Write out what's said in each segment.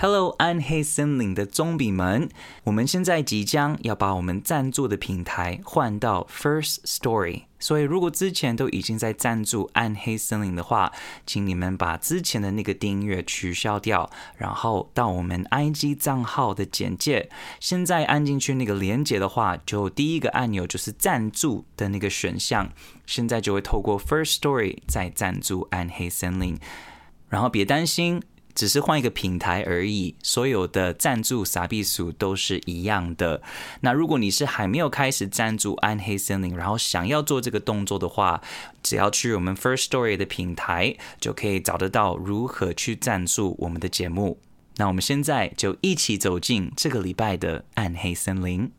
Hello，暗黑森林的棕比们，我们现在即将要把我们赞助的平台换到 First Story，所以如果之前都已经在赞助暗黑森林的话，请你们把之前的那个订阅取消掉，然后到我们 IG 账号的简介，现在按进去那个连接的话，就第一个按钮就是赞助的那个选项，现在就会透过 First Story 再赞助暗黑森林，然后别担心。只是换一个平台而已，所有的赞助傻逼数都是一样的。那如果你是还没有开始赞助暗黑森林，然后想要做这个动作的话，只要去我们 First Story 的平台，就可以找得到如何去赞助我们的节目。那我们现在就一起走进这个礼拜的暗黑森林。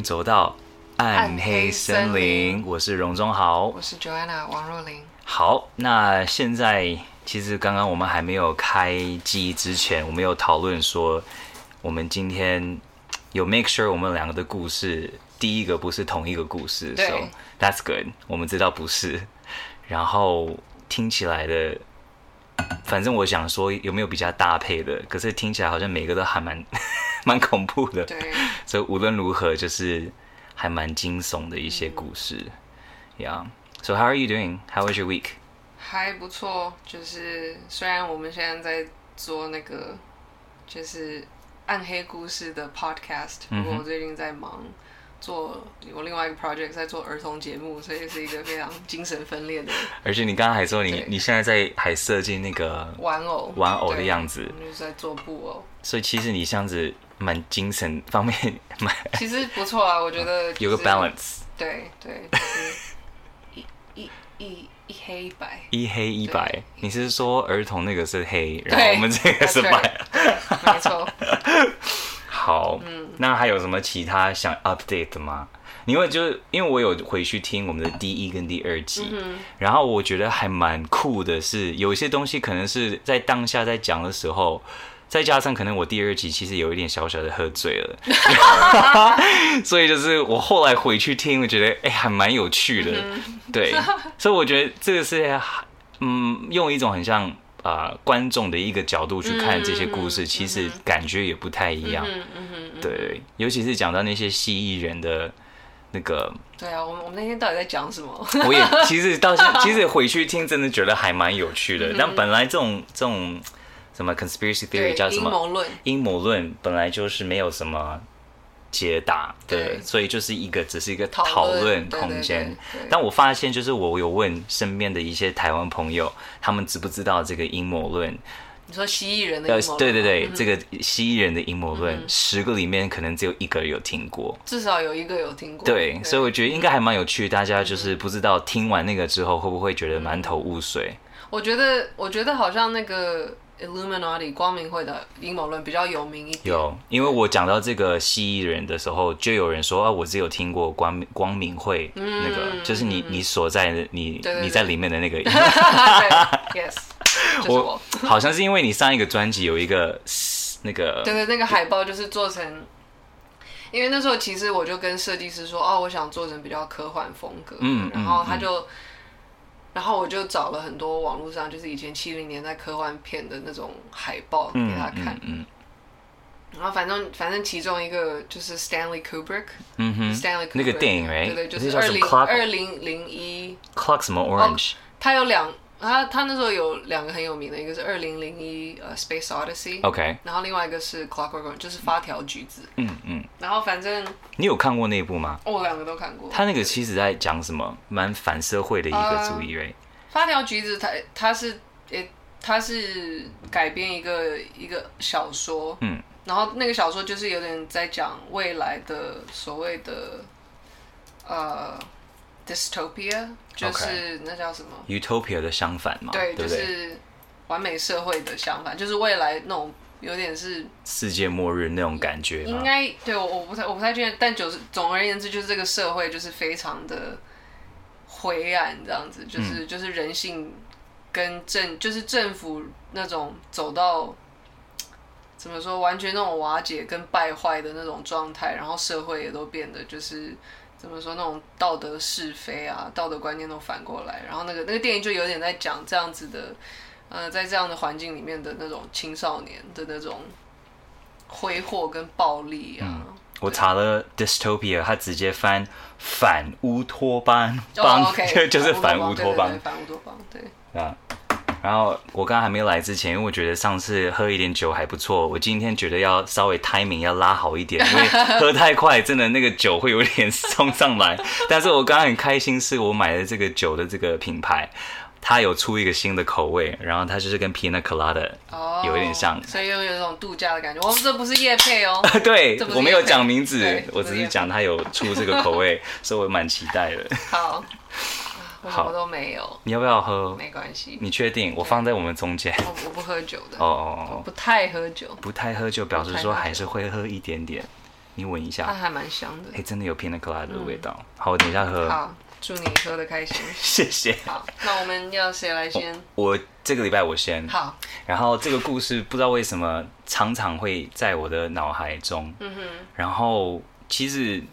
迎走到暗黑森林，我是荣忠豪，我是 Joanna 王若琳。好，那现在其实刚刚我们还没有开机之前，我们有讨论说，我们今天有 make sure 我们两个的故事第一个不是同一个故事，对，so that's good，我们知道不是，然后听起来的。反正我想说有没有比较搭配的，可是听起来好像每个都还蛮蛮恐怖的。对，所以无论如何就是还蛮惊悚的一些故事。嗯、yeah. So how are you doing? How was your week? 还不错，就是虽然我们现在在做那个就是暗黑故事的 podcast，不过我最近在忙。做我另外一个 project 在做儿童节目，所以是一个非常精神分裂的。而且你刚刚还说你你现在在还设计那个玩偶玩偶的样子，就是在做布偶。所以其实你这样子蛮精神方面蛮。其实不错啊，我觉得、就是、有个 balance。对对，就是一一一一黑一白。一黑一白，你是说儿童那个是黑，然后我们这个是白？没错。好，嗯，那还有什么其他想 update 的吗？因为就是因为我有回去听我们的第一跟第二集，嗯、然后我觉得还蛮酷的是，有一些东西可能是在当下在讲的时候，再加上可能我第二集其实有一点小小的喝醉了，所以就是我后来回去听，我觉得哎、欸、还蛮有趣的，嗯、对，所以我觉得这个是嗯用一种很像。啊、呃，观众的一个角度去看这些故事，嗯、其实感觉也不太一样。对，尤其是讲到那些蜥蜴人的那个。对啊，我们我们那天到底在讲什么？我也其实到现在，其实回去听，真的觉得还蛮有趣的。嗯、但本来这种这种什么 conspiracy theory 叫什么阴谋论？阴谋论本来就是没有什么。解答的，所以就是一个只是一个讨论空间。但我发现，就是我有问身边的一些台湾朋友，他们知不知道这个阴谋论？你说蜥蜴人的阴谋论？对对对，嗯、这个蜥蜴人的阴谋论，十个里面可能只有一个有听过，至少有一个有听过。对，对所以我觉得应该还蛮有趣。大家就是不知道听完那个之后，会不会觉得满头雾水？我觉得，我觉得好像那个。Illuminati 光明会的阴谋论比较有名一点。有，因为我讲到这个蜥蜴人的时候，就有人说啊，我只有听过光明光明会那个，嗯、就是你你所在的你你在里面的那个。Yes，我，我好像是因为你上一个专辑有一个那个，对对，那个海报就是做成，因为那时候其实我就跟设计师说，哦，我想做成比较科幻风格，嗯，然后他就。嗯然后我就找了很多网络上就是以前七零年代科幻片的那种海报给他看，嗯，嗯嗯。然后反正反正其中一个就是 Stanley Kubrick，嗯哼，Stanley Kubrick 那个电影，right? 对对，就是二零二零零一，Clock 什么 Orange，它有两。他他那时候有两个很有名的，一个是二零零一呃 Space Odyssey，OK，然后另外一个是 Clockwork，就是发条橘子，嗯嗯，然后反正你有看过那部吗？我两个都看过。他那个其实在讲什么？蛮反社会的一个主义，哎。发条橘子，它它是诶，它是改编一个一个小说，嗯，然后那个小说就是有点在讲未来的所谓的呃。dystopia，就是.那叫什么？utopia 的相反嘛？对，对对就是完美社会的相反，就是未来那种有点是世界末日那种感觉。应该对我我不太我不太确定，但就是总而言之，就是这个社会就是非常的灰暗，这样子，就是、嗯、就是人性跟政就是政府那种走到。怎么说？完全那种瓦解跟败坏的那种状态，然后社会也都变得就是怎么说那种道德是非啊，道德观念都反过来。然后那个那个电影就有点在讲这样子的，呃，在这样的环境里面的那种青少年的那种挥霍跟暴力啊。嗯、我查了 dystopia，它直接翻反乌托邦，邦、oh, okay, 就是反乌托邦，反乌托邦，对啊。然后我刚刚还没有来之前，因为我觉得上次喝一点酒还不错，我今天觉得要稍微 timing 要拉好一点，因为喝太快，真的那个酒会有点冲上来。但是我刚刚很开心，是我买的这个酒的这个品牌，它有出一个新的口味，然后它就是跟 Pina Colada 有一点像，oh, 所以又有一种度假的感觉。我们这不是夜配哦，对，我没有讲名字，我只是讲它有出这个口味，所以我蛮期待的。好。我什么都没有，你要不要喝？没关系，你确定？我放在我们中间。我我不喝酒的。哦哦哦，不太喝酒。不太喝酒，表示说还是会喝一点点。你闻一下，它还蛮香的。哎，真的有 Pina Colada 的味道。好，我等一下喝。好，祝你喝的开心。谢谢。好，那我们要谁来先？我这个礼拜我先。好。然后这个故事不知道为什么常常会在我的脑海中。嗯哼。然后其实。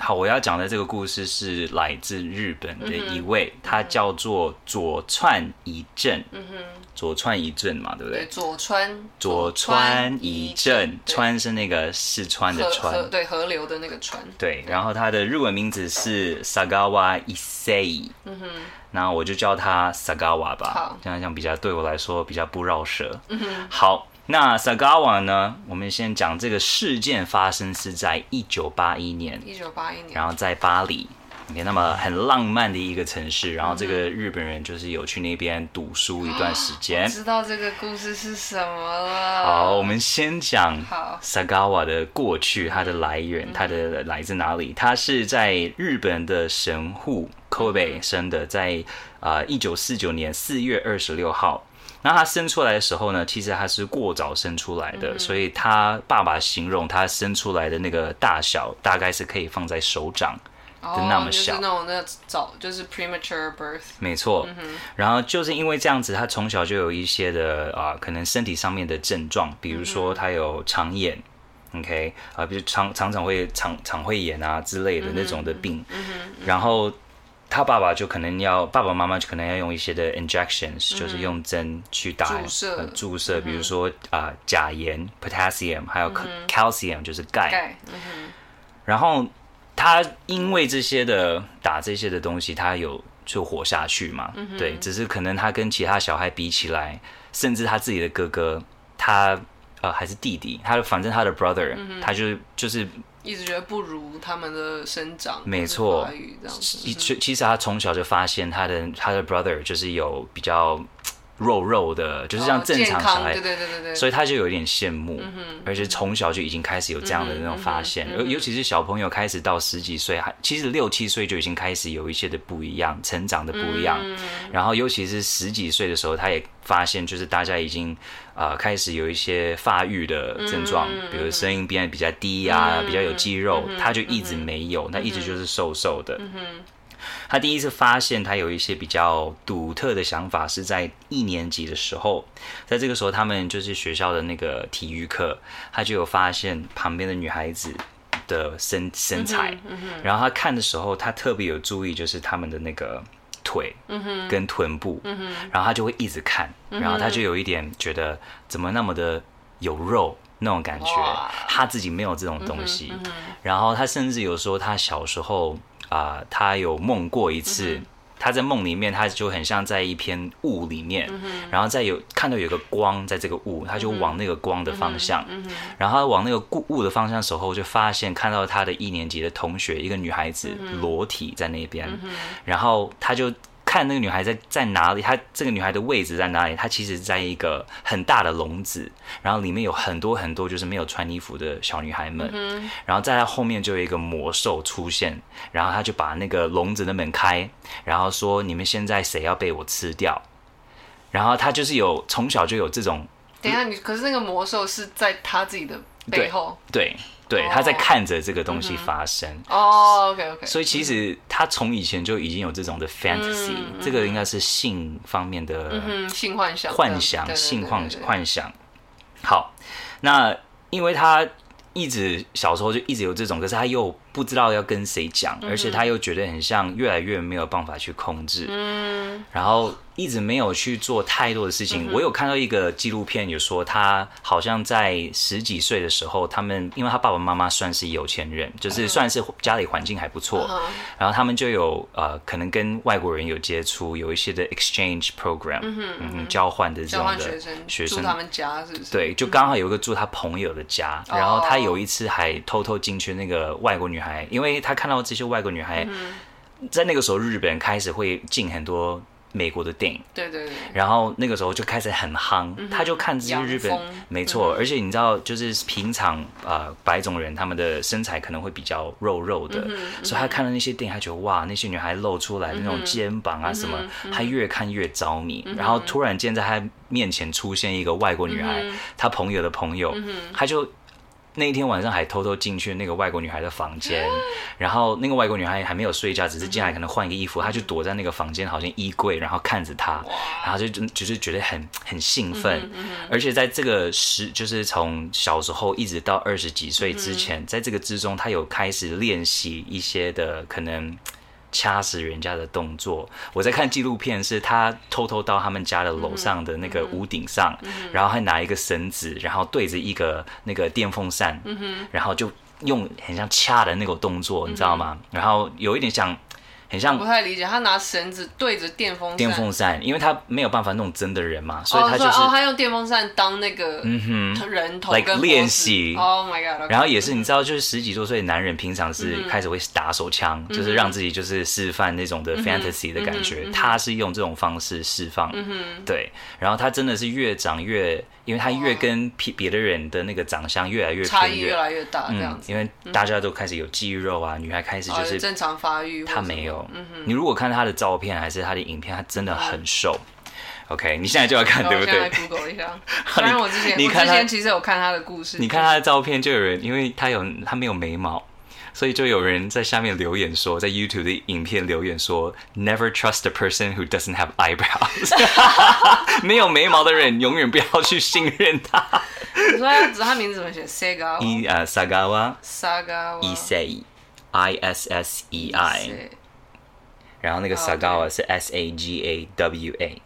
好，我要讲的这个故事是来自日本的一位，嗯、他叫做佐川一正。嗯哼，佐川一正嘛，对不对？对，佐川。佐川一正，川是那个四川的川，对，河流的那个川。对，然后他的日文名字是 Sagawa Issei。嗯哼，那我就叫他 Sagawa 吧。好，这样讲比较对我来说比较不绕舌。嗯哼，好。那 Sagawa 呢？我们先讲这个事件发生是在一九八一年，一九八一年，然后在巴黎，OK，那么很浪漫的一个城市。然后这个日本人就是有去那边读书一段时间。知道这个故事是什么了？好，我们先讲 Sagawa 的过去，它的来源，它的来自哪里？它是在日本的神户 Kobe 生的，在啊一九四九年四月二十六号。那他生出来的时候呢，其实他是过早生出来的，嗯、所以他爸爸形容他生出来的那个大小，大概是可以放在手掌的那么小，哦、就是那种那早就是 premature birth。没错，嗯、然后就是因为这样子，他从小就有一些的啊、呃，可能身体上面的症状，比如说他有肠炎、嗯、，OK？啊、呃，比如常常常会肠肠胃炎啊之类的那种的病，然后。他爸爸就可能要，爸爸妈妈就可能要用一些的 injections，、嗯、就是用针去打注射，呃、注射比如说啊、呃、钾盐 potassium，还有 calcium、嗯、就是钙。嗯、然后他因为这些的打这些的东西，他有就活下去嘛？嗯、对，只是可能他跟其他小孩比起来，甚至他自己的哥哥，他呃还是弟弟，他反正他的 brother，、嗯、他就就是。一直觉得不如他们的生长，没错。其其实他从小就发现他的他的 brother 就是有比较肉肉的，就是像正常小孩，对对对对对，所以他就有一点羡慕，而且从小就已经开始有这样的那种发现，尤尤其是小朋友开始到十几岁，还其实六七岁就已经开始有一些的不一样，成长的不一样，然后尤其是十几岁的时候，他也发现就是大家已经。啊、呃，开始有一些发育的症状，嗯、比如声音变得比较低啊，嗯、比较有肌肉，嗯、他就一直没有，他、嗯、一直就是瘦瘦的。嗯、他第一次发现他有一些比较独特的想法，是在一年级的时候，在这个时候，他们就是学校的那个体育课，他就有发现旁边的女孩子的身身材，嗯嗯、然后他看的时候，他特别有注意，就是他们的那个。腿，跟臀部，嗯、然后他就会一直看，然后他就有一点觉得怎么那么的有肉那种感觉，他自己没有这种东西，然后他甚至有时候他小时候啊、呃，他有梦过一次。嗯他在梦里面，他就很像在一片雾里面，嗯、然后再有看到有个光在这个雾，他就往那个光的方向，嗯嗯、然后他往那个雾的方向的时候，就发现看到他的一年级的同学，一个女孩子裸体在那边，嗯、然后他就看那个女孩在在哪里，她这个女孩的位置在哪里？她其实在一个很大的笼子，然后里面有很多很多就是没有穿衣服的小女孩们，嗯、然后在她后面就有一个魔兽出现，然后他就把那个笼子的门开，然后说：“你们现在谁要被我吃掉？”然后他就是有从小就有这种。等一下，你可是那个魔兽是在他自己的背后，对。对对，他在看着这个东西发生。哦、嗯、，OK OK。所以其实他从以前就已经有这种的 fantasy，、嗯、这个应该是性方面的、嗯、性幻想、幻想、性幻幻想。好，那因为他一直小时候就一直有这种，可是他又不知道要跟谁讲，而且他又觉得很像越来越没有办法去控制。嗯，然后。一直没有去做太多的事情。我有看到一个纪录片，有说他好像在十几岁的时候，他们因为他爸爸妈妈算是有钱人，就是算是家里环境还不错，然后他们就有呃可能跟外国人有接触，有一些的 exchange program，嗯，交换的这种的学生，住他们家是不是？对，就刚好有一个住他朋友的家，然后他有一次还偷偷进去那个外国女孩，因为他看到这些外国女孩，在那个时候日本开始会进很多。美国的电影，对对对，然后那个时候就开始很夯，嗯、他就看这些日本，没错，嗯、而且你知道，就是平常呃白种人他们的身材可能会比较肉肉的，所以他看了那些电影，他觉得哇，那些女孩露出来的那种肩膀啊什么，嗯、他越看越着迷，嗯、然后突然间在他面前出现一个外国女孩，嗯、他朋友的朋友，嗯、他就。那一天晚上还偷偷进去那个外国女孩的房间，然后那个外国女孩还没有睡觉，只是进来可能换一个衣服，她就躲在那个房间，好像衣柜，然后看着她，然后就就是觉得很很兴奋，而且在这个时，就是从小时候一直到二十几岁之前，在这个之中，她有开始练习一些的可能。掐死人家的动作，我在看纪录片，是他偷偷到他们家的楼上的那个屋顶上，然后还拿一个绳子，然后对着一个那个电风扇，嗯、然后就用很像掐的那个动作，你知道吗？嗯、然后有一点像。很像不太理解，他拿绳子对着电风扇，电风扇，因为他没有办法弄真的人嘛，所以他就是哦，他用电风扇当那个嗯哼人头来练习。Oh my god！然后也是你知道，就是十几多岁的男人平常是开始会打手枪，就是让自己就是示范那种的 fantasy 的感觉。他是用这种方式释放，对。然后他真的是越长越，因为他越跟别别的人的那个长相越来越差异越来越大，这样子。因为大家都开始有肌肉啊，女孩开始就是正常发育，他没有。嗯，你如果看他的照片还是他的影片，他真的很瘦。OK，你现在就要看，对不对？我现在 Google 一下。虽然我之前，你看他其实有看他的故事。你看他的照片，就有人，因为他有他没有眉毛，所以就有人在下面留言说，在 YouTube 的影片留言说，Never trust a person who doesn't have eyebrows。没有眉毛的人，永远不要去信任他。你说他，他名字怎么写？Sagawa。，Sagawa。Sagawa。Issei，I S S E I。然后那个 Sagawa 是 S A G A W A。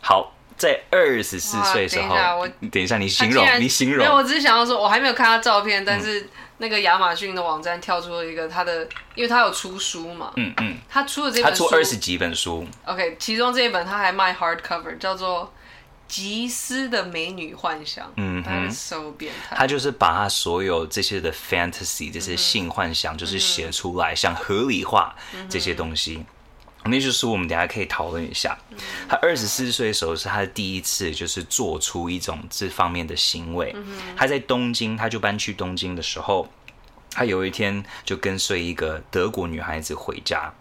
好，在二十四岁的时候，等一下，我等一下，你形容，你形容。没有，我只是想要说，我还没有看他照片，但是那个亚马逊的网站跳出了一个他的，因为他有出书嘛，嗯嗯，他出了这本书，他出二十几本书。OK，其中这一本他还卖 hardcover，叫做《吉斯的美女幻想》，嗯哼，so 变态。他就是把他所有这些的 fantasy，这些性幻想，就是写出来，想合理化这些东西。那就是我们等下可以讨论一下。他二十四岁的时候是他的第一次，就是做出一种这方面的行为。他在东京，他就搬去东京的时候，他有一天就跟随一个德国女孩子回家，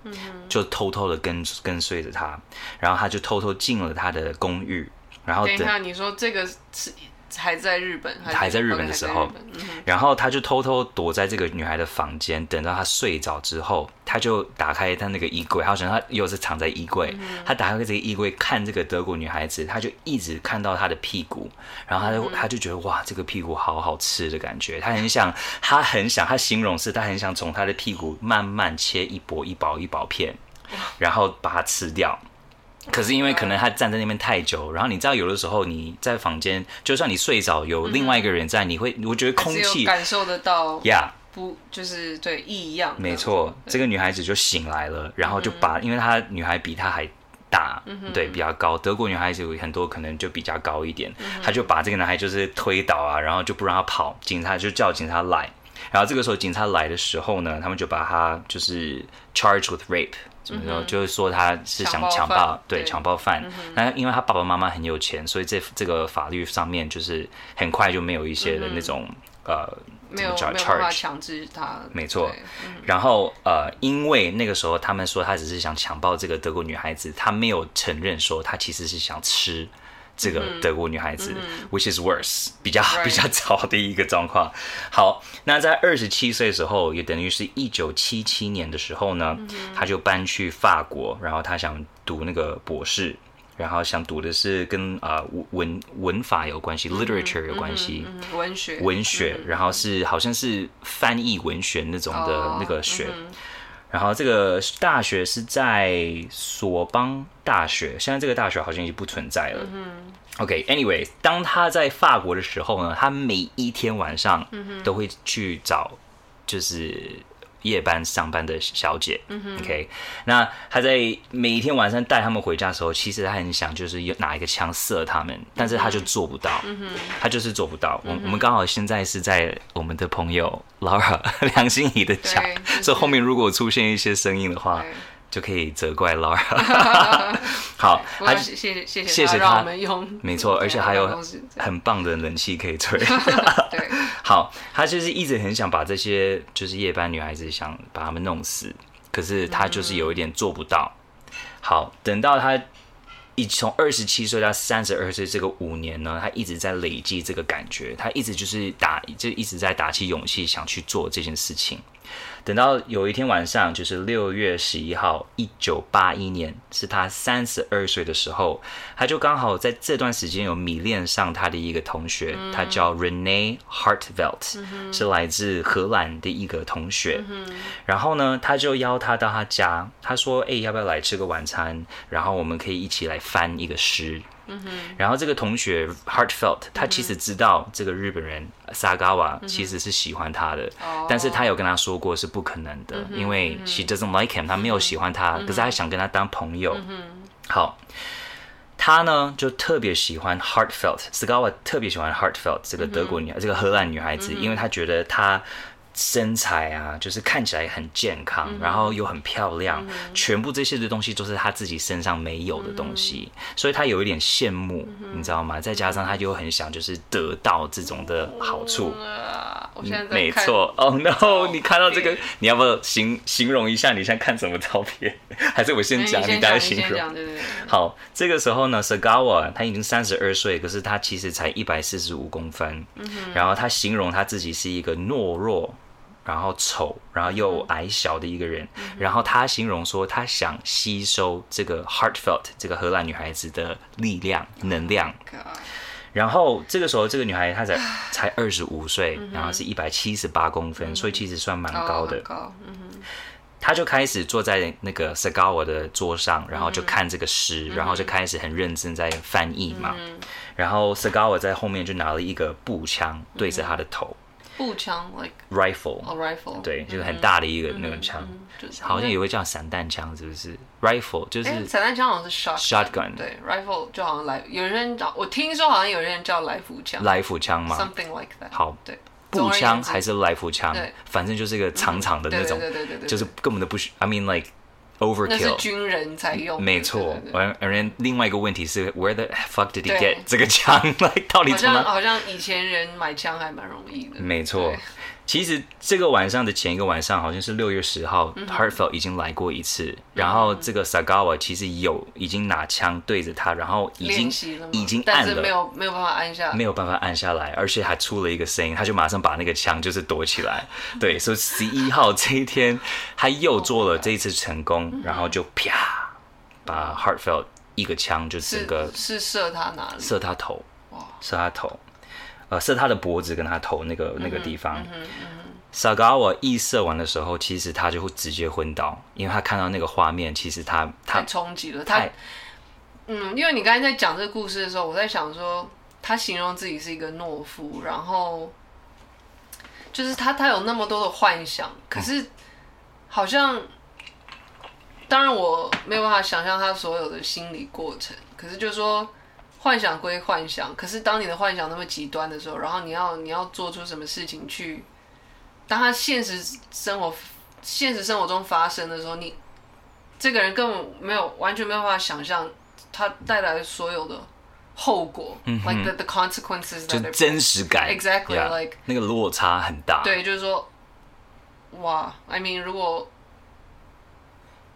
就偷偷的跟跟随着她，然后他就偷偷进了她的公寓。然后等一下，你说这个是？还在日本，还，还在日本的时候，嗯、然后他就偷偷躲在这个女孩的房间，等到她睡着之后，他就打开他那个衣柜，好像他又是藏在衣柜，嗯、他打开这个衣柜看这个德国女孩子，他就一直看到她的屁股，然后他就、嗯、他就觉得哇，这个屁股好好吃的感觉，他很想，他很想，他形容是，他很想从他的屁股慢慢切一薄一薄一薄片，然后把它吃掉。可是因为可能他站在那边太久，然后你知道有的时候你在房间，就算你睡着有另外一个人在，你会我觉得空气感受得到呀，不就是对异样？没错，这个女孩子就醒来了，然后就把，因为她女孩比她还大，对，比较高。德国女孩子有很多可能就比较高一点，她就把这个男孩就是推倒啊，然后就不让他跑，警察就叫警察来，然后这个时候警察来的时候呢，他们就把他就是 charged with rape，怎么说？嗯、就是说他是想强暴，对，强暴犯。那、嗯、因为他爸爸妈妈很有钱，所以这这个法律上面就是很快就没有一些的那种、嗯、呃，没有没有办法强制他。没错。嗯、然后呃，因为那个时候他们说他只是想强暴这个德国女孩子，他没有承认说他其实是想吃。这个德国女孩子、嗯、，which is worse，比较.比较糟的一个状况。好，那在二十七岁的时候，也等于是一九七七年的时候呢，嗯、哼他就搬去法国，然后她想读那个博士，然后想读的是跟啊、呃、文文法有关系、嗯、，literature 有关系，文学文学，然后是好像是翻译文学那种的那个学。然后这个大学是在索邦大学，现在这个大学好像已经不存在了。嗯、OK，Anyway，、okay, 当他在法国的时候呢，他每一天晚上都会去找，就是。夜班上班的小姐、，OK，那他在每一天晚上带他们回家的时候，其实他很想就是拿一个枪射他们，但是他就做不到，他就是做不到。嗯、我我们刚好现在是在我们的朋友 Laura 梁心怡的家，所以后面如果出现一些声音的话。就可以责怪 Laura。好，谢谢谢谢谢谢他，没错，而且还有很棒的人气可以吹。对，好，他就是一直很想把这些就是夜班女孩子想把他们弄死，可是他就是有一点做不到。好，等到他一从二十七岁到三十二岁这个五年呢，他一直在累积这个感觉，他一直就是打就一直在打起勇气想去做这件事情。等到有一天晚上，就是六月十一号，一九八一年，是他三十二岁的时候，他就刚好在这段时间有迷恋上他的一个同学，嗯、他叫 Rene Hartvelt，、嗯、是来自荷兰的一个同学。嗯、然后呢，他就邀他到他家，他说：“哎，要不要来吃个晚餐？然后我们可以一起来翻一个诗。”嗯哼，然后这个同学 Heartfelt，他其实知道这个日本人 Sagawa 其实是喜欢他的，但是他有跟他说过是不可能的，因为 she doesn't like him，他没有喜欢他，可是他想跟他当朋友。好，他呢就特别喜欢 Heartfelt，Sagawa 特别喜欢 Heartfelt 这个德国女孩，嗯、这个荷兰女孩子，因为他觉得她。身材啊，就是看起来很健康，嗯、然后又很漂亮，嗯、全部这些的东西都是他自己身上没有的东西，嗯、所以他有一点羡慕，嗯、你知道吗？再加上他就很想就是得到这种的好处。嗯、我现在在没错，Oh no！你看到这个，你要不要形形容一下？你现在看什么照片？还是我先讲，你大家形容？对对对好，这个时候呢，Sagawa 他已经三十二岁，可是他其实才一百四十五公分，嗯、然后他形容他自己是一个懦弱。然后丑，然后又矮小的一个人，嗯、然后他形容说，他想吸收这个 heartfelt 这个荷兰女孩子的力量能量。然后这个时候，这个女孩她才 才二十五岁，然后是一百七十八公分，嗯、所以其实算蛮高的。高，嗯他就开始坐在那个 Sagawa 的桌上，然后就看这个诗，嗯、然后就开始很认真在翻译嘛。嗯、然后 Sagawa 在后面就拿了一个步枪对着他的头。步枪，like rifle，rifle，对，就是很大的一个那种枪，好像也会叫散弹枪，是不是？rifle 就是散弹枪，好像是 shotgun，对，rifle 就好像来，有人叫，我听说好像有人叫来福枪，来福枪吗？Something like that。好，对，步枪还是来福枪，反正就是一个长长的那种，就是根本都不需，I mean like。Overkill，那是军人才用，没错。而而另外一个问题是，Where the fuck did he get 这个枪？来，到底怎么？好像以前人买枪还蛮容易的。没错。其实这个晚上的前一个晚上，好像是六月十号，Hartfelt 已经来过一次。然后这个 Sagawa 其实有已经拿枪对着他，然后已经已经按了，没有没有办法按下，没有办法按下来，而且还出了一个声音，他就马上把那个枪就是躲起来。对，所以十一号这一天他又做了这一次成功，然后就啪把 Hartfelt 一个枪就整个是射他哪里？射他头，射他头。呃，射他的脖子跟他头那个那个地方。Sagawa 一射完的时候，其实他就会直接昏倒，因为他看到那个画面，其实他他太冲击了。他，嗯，因为你刚才在讲这个故事的时候，我在想说，他形容自己是一个懦夫，然后就是他他有那么多的幻想，可是好像，当然我没有办法想象他所有的心理过程，可是就是说。幻想归幻想，可是当你的幻想那么极端的时候，然后你要你要做出什么事情去当他现实生活现实生活中发生的时候，你这个人根本没有完全没有办法想象他带来的所有的后果、嗯、，like the the consequences，就真实感，exactly like、那个落差很大。对，就是说，哇，I mean，如果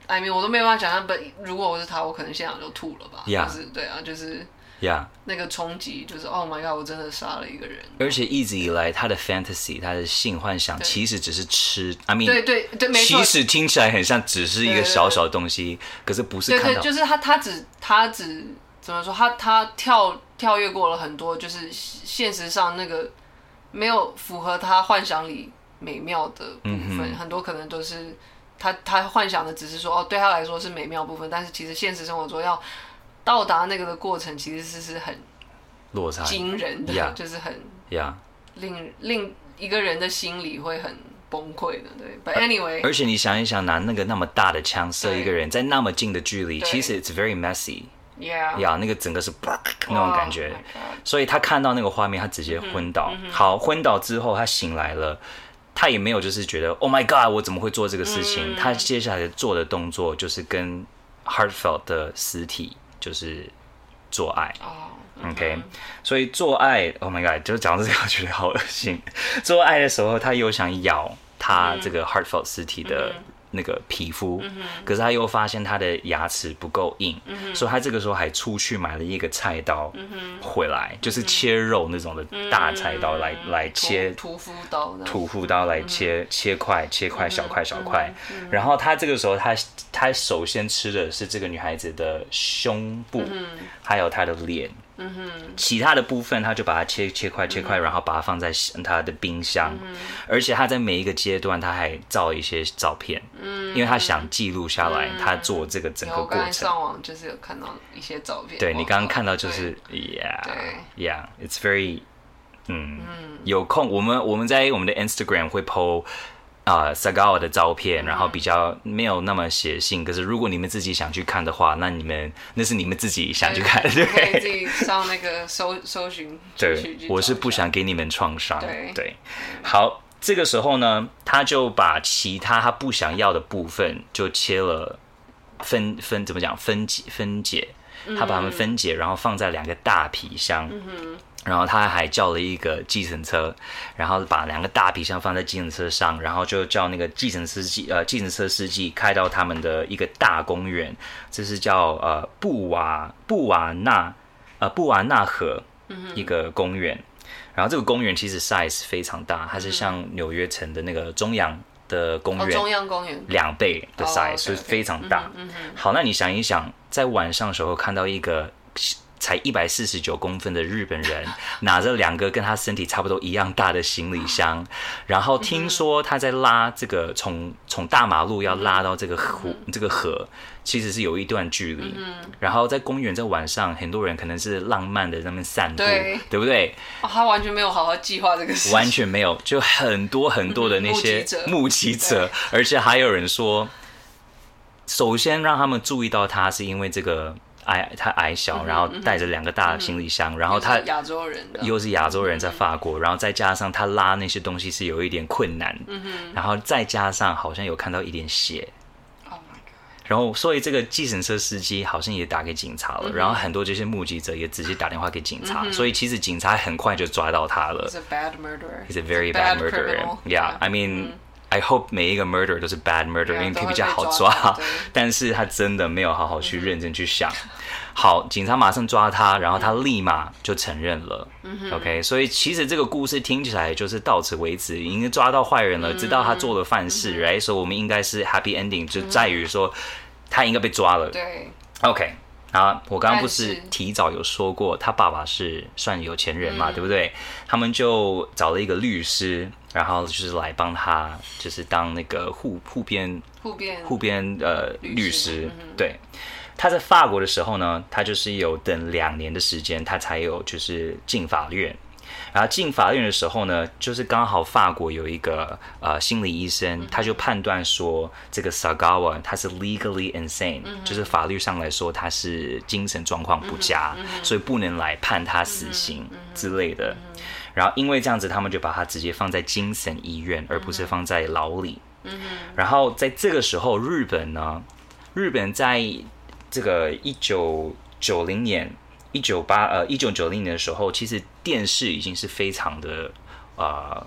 ，I mean，我都没有办法想象，但如果我是他，我可能现场就吐了吧。就是对啊，就是。Yeah. 那个冲击就是，Oh my God！我真的杀了一个人。而且一直以来，他的 fantasy，他的性幻想，其实只是吃。I mean，对对对，没错。其实听起来很像只是一个小小的东西，可是不是看到。对对，就是他，他只，他只怎么说？他他跳跳跃过了很多，就是现实上那个没有符合他幻想里美妙的部分，嗯、很多可能都是他他幻想的，只是说哦，对他来说是美妙部分，但是其实现实生活中要。到达那个的过程其实是是很落差惊人的，yeah, 就是很呀令.令一个人的心理会很崩溃的，对。But anyway，而且你想一想，拿那个那么大的枪射一个人，在那么近的距离，其实 it's very messy。Yeah，呀，那个整个是那种感觉，所以他看到那个画面，他直接昏倒。Mm -hmm. 好，昏倒之后他醒来了，他也没有就是觉得 Oh my God，我怎么会做这个事情？Mm -hmm. 他接下来做的动作就是跟 Heartfelt 的尸体。就是做爱，OK，所以做爱，Oh my God，就是讲到这个，我觉得好恶心。做爱的时候，他又想咬他这个 Heartfelt 尸体的。那个皮肤，可是他又发现他的牙齿不够硬，嗯，所以他这个时候还出去买了一个菜刀，回来，嗯，就是切肉那种的大菜刀来，嗯，来切屠夫刀，屠夫刀来切，嗯，切块切块小块小块，嗯，然后他这个时候他他首先吃的是这个女孩子的胸部，嗯，还有她的脸。嗯哼，其他的部分他就把它切切块切块，然后把它放在他的冰箱，嗯，而且他在每一个阶段他还照一些照片，嗯，因为他想记录下来他做这个整个过程。我上网就是有看到一些照片，对你刚刚看到就是，Yeah，Yeah，It's very，嗯，嗯，有空我们我们在我们的 Instagram 会 po。啊、uh，Sagawa 的照片，然后比较没有那么写信。可是如果你们自己想去看的话，那你们那是你们自己想去看，对，对，自己上那个搜搜寻。对，我是不想给你们创伤。对，对，好，这个时候呢，他就把其他他不想要的部分就切了分分怎么讲分解分解，他把它们分解，然后放在两个大皮箱。嗯然后他还叫了一个计程车，然后把两个大皮箱放在计程车上，然后就叫那个计程司机呃计程车司机开到他们的一个大公园，这是叫呃布瓦布瓦纳呃布瓦纳河一个公园。然后这个公园其实 size 非常大，它是像纽约城的那个中央的公园，哦、中央公园两倍的 size，、哦、所以非常大。嗯嗯、好，那你想一想，在晚上的时候看到一个。才一百四十九公分的日本人 拿着两个跟他身体差不多一样大的行李箱，然后听说他在拉这个从从大马路要拉到这个湖这个河，其实是有一段距离。然后在公园在晚上，很多人可能是浪漫的在那边散步，对，对不对？哦，他完全没有好好计划这个事，完全没有，就很多很多的那些目击者，而且还有人说，首先让他们注意到他是因为这个。矮，他矮小，然后带着两个大的行李箱，嗯、然后他亚洲人又是亚洲人，在法国、嗯，然后再加上他拉那些东西是有一点困难，嗯、然后再加上好像有看到一点血，Oh 然后所以这个计程车司机好像也打给警察了，嗯、然后很多这些目击者也直接打电话给警察，嗯、所以其实警察很快就抓到他了。He's a bad murderer. He's a very bad, bad murderer. Yeah, I mean.、嗯 I hope 每一个 murder 都是 bad murder，因为可以比较好抓。但是他真的没有好好去认真去想。好，警察马上抓他，然后他立马就承认了。OK，所以其实这个故事听起来就是到此为止，已经抓到坏人了，知道他做了犯事，right？所以我们应该是 happy ending，就在于说他应该被抓了。对。OK，好，我刚刚不是提早有说过，他爸爸是算有钱人嘛，对不对？他们就找了一个律师。然后就是来帮他，就是当那个护护边护边护边呃律师，律师、嗯。对，他在法国的时候呢，他就是有等两年的时间，他才有就是进法院。然后进法院的时候呢，就是刚好法国有一个呃心理医生，他就判断说这个 Sagawa 他是 legally insane，、嗯、就是法律上来说他是精神状况不佳，嗯、所以不能来判他死刑之类的。然后因为这样子，他们就把他直接放在精神医院，而不是放在牢里。嗯。然后在这个时候，日本呢，日本在这个一九九零年、一九八呃一九九零年的时候，其实电视已经是非常的呃。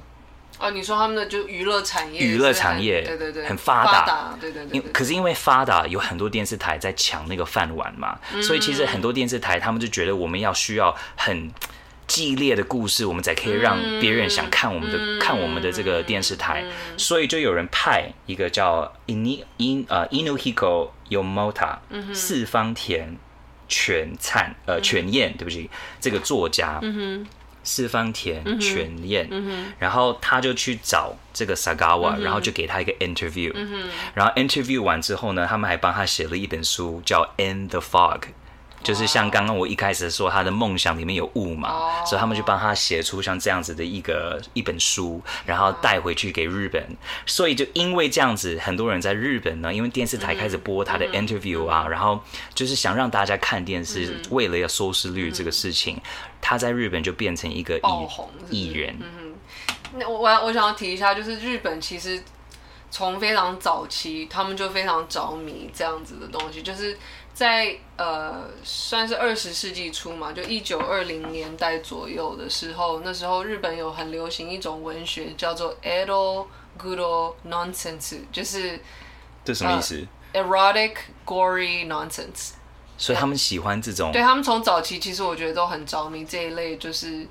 哦，你说他们的就娱乐产业，娱乐产业对对对，很发达，发达对对对，对。因可是因为发达，有很多电视台在抢那个饭碗嘛，嗯、所以其实很多电视台他们就觉得我们要需要很激烈的故事，我们才可以让别人想看我们的、嗯、看我们的这个电视台，嗯、所以就有人派一个叫 In In 呃 Inuhiko Yomota 四方田全灿呃全彦，对不起，这个作家。嗯四方田全彦，嗯嗯、然后他就去找这个 Sagawa，、嗯、然后就给他一个 interview，、嗯、然后 interview 完之后呢，他们还帮他写了一本书，叫《In the Fog》。就是像刚刚我一开始说他的梦想里面有雾嘛，oh. 所以他们就帮他写出像这样子的一个一本书，然后带回去给日本。所以就因为这样子，很多人在日本呢，因为电视台开始播他的 interview 啊，然后就是想让大家看电视，为了要收视率这个事情，他在日本就变成一个艺艺人。嗯，那我我我想要提一下，就是日本其实从非常早期，他们就非常着迷这样子的东西，就是。在呃，算是二十世纪初嘛，就一九二零年代左右的时候，那时候日本有很流行一种文学，叫做 Edo Guro Nonsense，就是这什么意思？呃，Erotic Gory Nonsense。所以他们喜欢这种？对，他们从早期其实我觉得都很着迷这一类，就是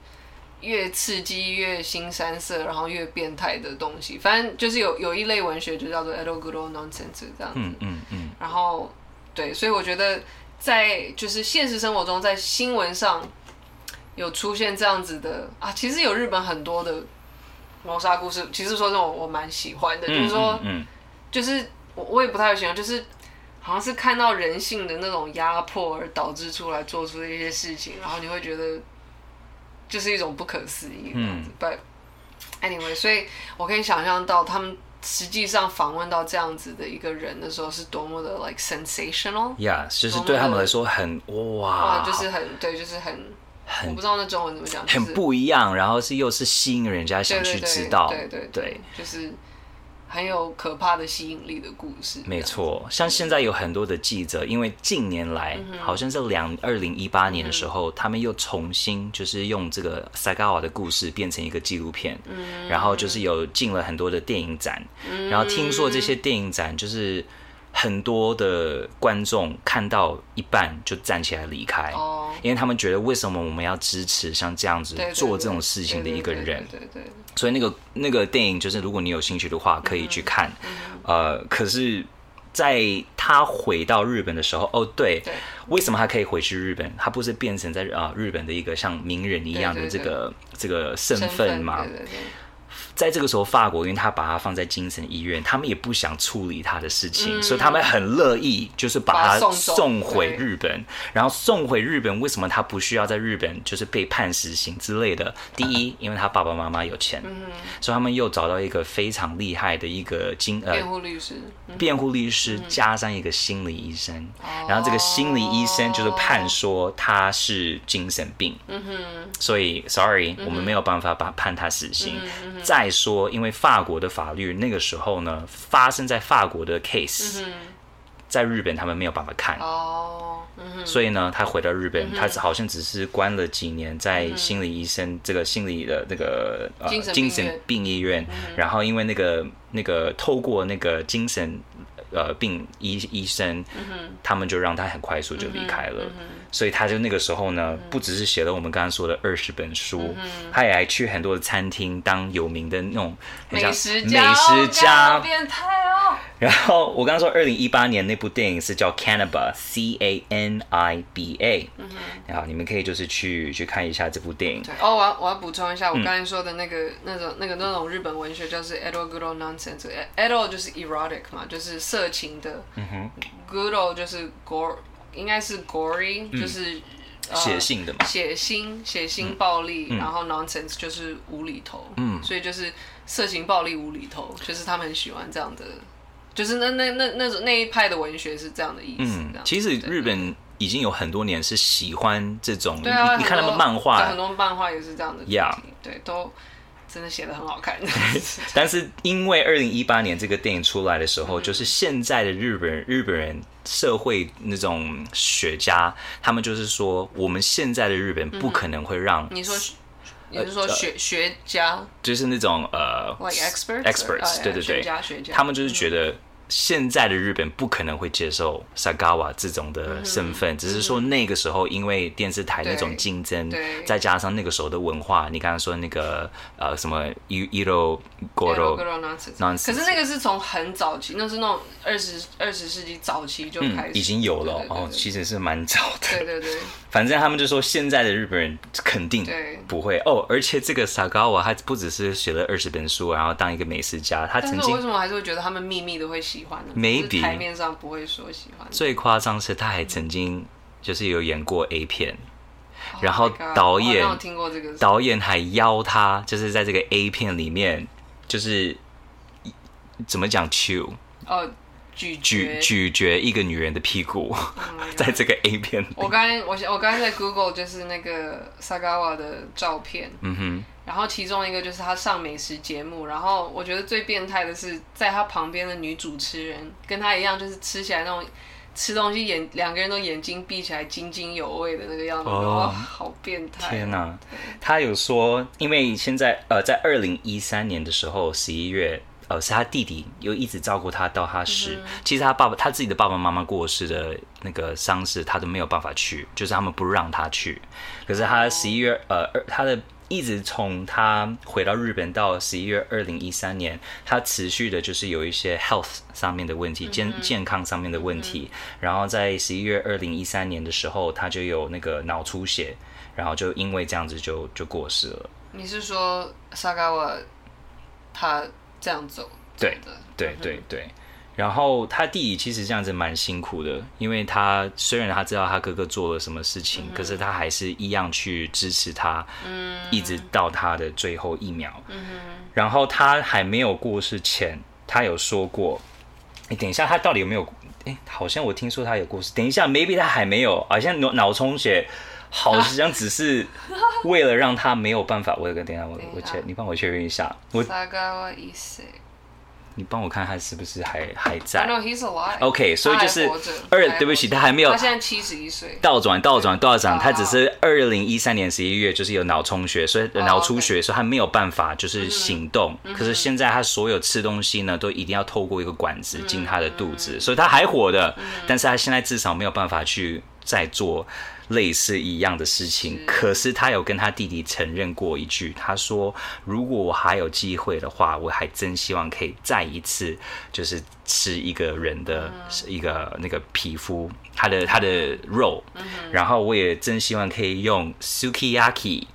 越刺激越新三色，然后越变态的东西。反正就是有有一类文学就叫做 Edo Guro Nonsense 这样子。嗯嗯嗯。然后。对，所以我觉得在就是现实生活中，在新闻上有出现这样子的啊，其实有日本很多的谋杀故事。其实说这种我蛮喜欢的，嗯、就是说，嗯、就是我我也不太喜欢，就是好像是看到人性的那种压迫而导致出来做出的一些事情，然后你会觉得就是一种不可思议这样子。嗯、But anyway，所以我可以想象到他们。实际上访问到这样子的一个人的时候，是多么的 like sensational，yeah，就是对他们来说很哇，哇，就是很对，就是很，很我不知道那中文怎么讲，就是、很不一样，然后是又是吸引人家想去知道，对，对，对，就是。很有可怕的吸引力的故事。没错，像现在有很多的记者，因为近年来、嗯、好像是两二零一八年的时候，嗯、他们又重新就是用这个塞嘎瓦的故事变成一个纪录片，嗯、然后就是有进了很多的电影展，嗯、然后听说这些电影展就是。很多的观众看到一半就站起来离开，oh. 因为他们觉得为什么我们要支持像这样子做这种事情的一个人？对对。所以那个那个电影就是，如果你有兴趣的话，可以去看。Mm hmm. 呃，可是在他回到日本的时候，哦，对，对为什么他可以回去日本？他不是变成在啊、呃、日本的一个像名人一样的这个这个身份吗？对对对在这个时候，法国因为他把他放在精神医院，他们也不想处理他的事情，嗯、所以他们很乐意就是把他送回日本。然后送回日本，为什么他不需要在日本就是被判死刑之类的？第一，因为他爸爸妈妈有钱，嗯、所以他们又找到一个非常厉害的一个经呃辩护律师，辩护律师加上一个心理医生，嗯、然后这个心理医生就是判说他是精神病，嗯，所以 sorry，我们没有办法把判他死刑，在。再说，因为法国的法律那个时候呢，发生在法国的 case，在日本他们没有办法看。哦，所以呢，他回到日本，他好像只是关了几年在心理医生这个心理的那个呃精神病医院，然后因为那个那个透过那个精神呃病医医生，他们就让他很快速就离开了。所以他就那个时候呢，不只是写了我们刚刚说的二十本书，他也还去很多的餐厅当有名的那种美食家。美食家，变态哦！然后我刚刚说二零一八年那部电影是叫 Caniba，C A N I B A。嗯哼。然后你们可以就是去去看一下这部电影。哦，我要我要补充一下，我刚才说的那个、嗯、那种那个那种日本文学就是 Edo Guro Nonsense。Edo 就是 erotic 嘛，就是色情的。嗯哼。Guro 就是 gore。应该是 gory，就是血腥的嘛，血腥、血腥暴力，然后 nonsense 就是无厘头，嗯，所以就是色情暴力无厘头，就是他们很喜欢这样的，就是那那那那种那一派的文学是这样的意思。嗯，其实日本已经有很多年是喜欢这种，对啊，你看他们漫画，很多漫画也是这样的，Yeah，对，都真的写的很好看。但是因为二零一八年这个电影出来的时候，嗯、就是现在的日本人，日本人社会那种学家，他们就是说，我们现在的日本不可能会让、嗯、你说。也就是说学，学、呃、学家。就是那种呃，like experts, 对对对，学家学家，他们就是觉得。现在的日本不可能会接受 Sagawa 这种的身份，嗯、只是说那个时候因为电视台那种竞争，再加上那个时候的文化，你刚刚说那个呃什么 Iro Goro Nonsense，可是那个是从很早期，那是那种二十二十世纪早期就开始、嗯、已经有了哦，其实是蛮早的。对对对，反正他们就说现在的日本人肯定不会。哦，而且这个 Sagawa 他不只是写了二十本书，然后当一个美食家，他曾经为什么还是会觉得他们秘密的会喜欢？Maybe 台面上不会说喜欢。最夸张是他还曾经就是有演过 A 片，然后导演导演还邀他，就是在这个 A 片里面，就是怎么讲 chew 哦，咀咀咀嚼一个女人的屁股，在这个 A 片里。我刚我我刚才在 Google 就是那个 Sagawa 的照片，嗯哼。然后其中一个就是他上美食节目，然后我觉得最变态的是在他旁边的女主持人跟他一样，就是吃起来那种吃东西眼两个人都眼睛闭起来津津有味的那个样子，哦，哇，好变态！天哪！他有说，因为现在呃，在二零一三年的时候十一月，呃，是他弟弟又一直照顾他到他死，嗯。其实他爸爸他自己的爸爸妈妈过世的那个丧事，他都没有办法去，就是他们不让他去。可是他十一月，哦，呃，他的。一直从他回到日本到十一月二零一三年，他持续的就是有一些 health 上面的问题，健健康上面的问题。然后在十一月二零一三年的时候，他就有那个脑出血，然后就因为这样子就就过世了。你是说 Sagawa 他这样走？对的，对对对。对然后他弟弟其实这样子蛮辛苦的，因为他虽然他知道他哥哥做了什么事情，嗯、可是他还是一样去支持他，嗯，一直到他的最后一秒。嗯，然后他还没有过世前，他有说过，你等一下，他到底有没有？哎，好像我听说他有过世。等一下，maybe 他还没有，好像脑脑充血，好像只是为了让他没有办法。我有个等下，我我确，你帮我确认一下。我。你帮我看他是不是还还在？No, he's alive. OK，所以就是二，对不起，他还没有。他现在七十一岁。倒转，倒转，倒转，他只是二零一三年十一月就是有脑充血，所以脑出血，所以他没有办法就是行动。可是现在他所有吃东西呢，都一定要透过一个管子进他的肚子，所以他还活的。但是他现在至少没有办法去再做。类似一样的事情，可是他有跟他弟弟承认过一句，他说：“如果我还有机会的话，我还真希望可以再一次，就是吃一个人的一个那个皮肤，他的他的肉，然后我也真希望可以用 sukiyaki。”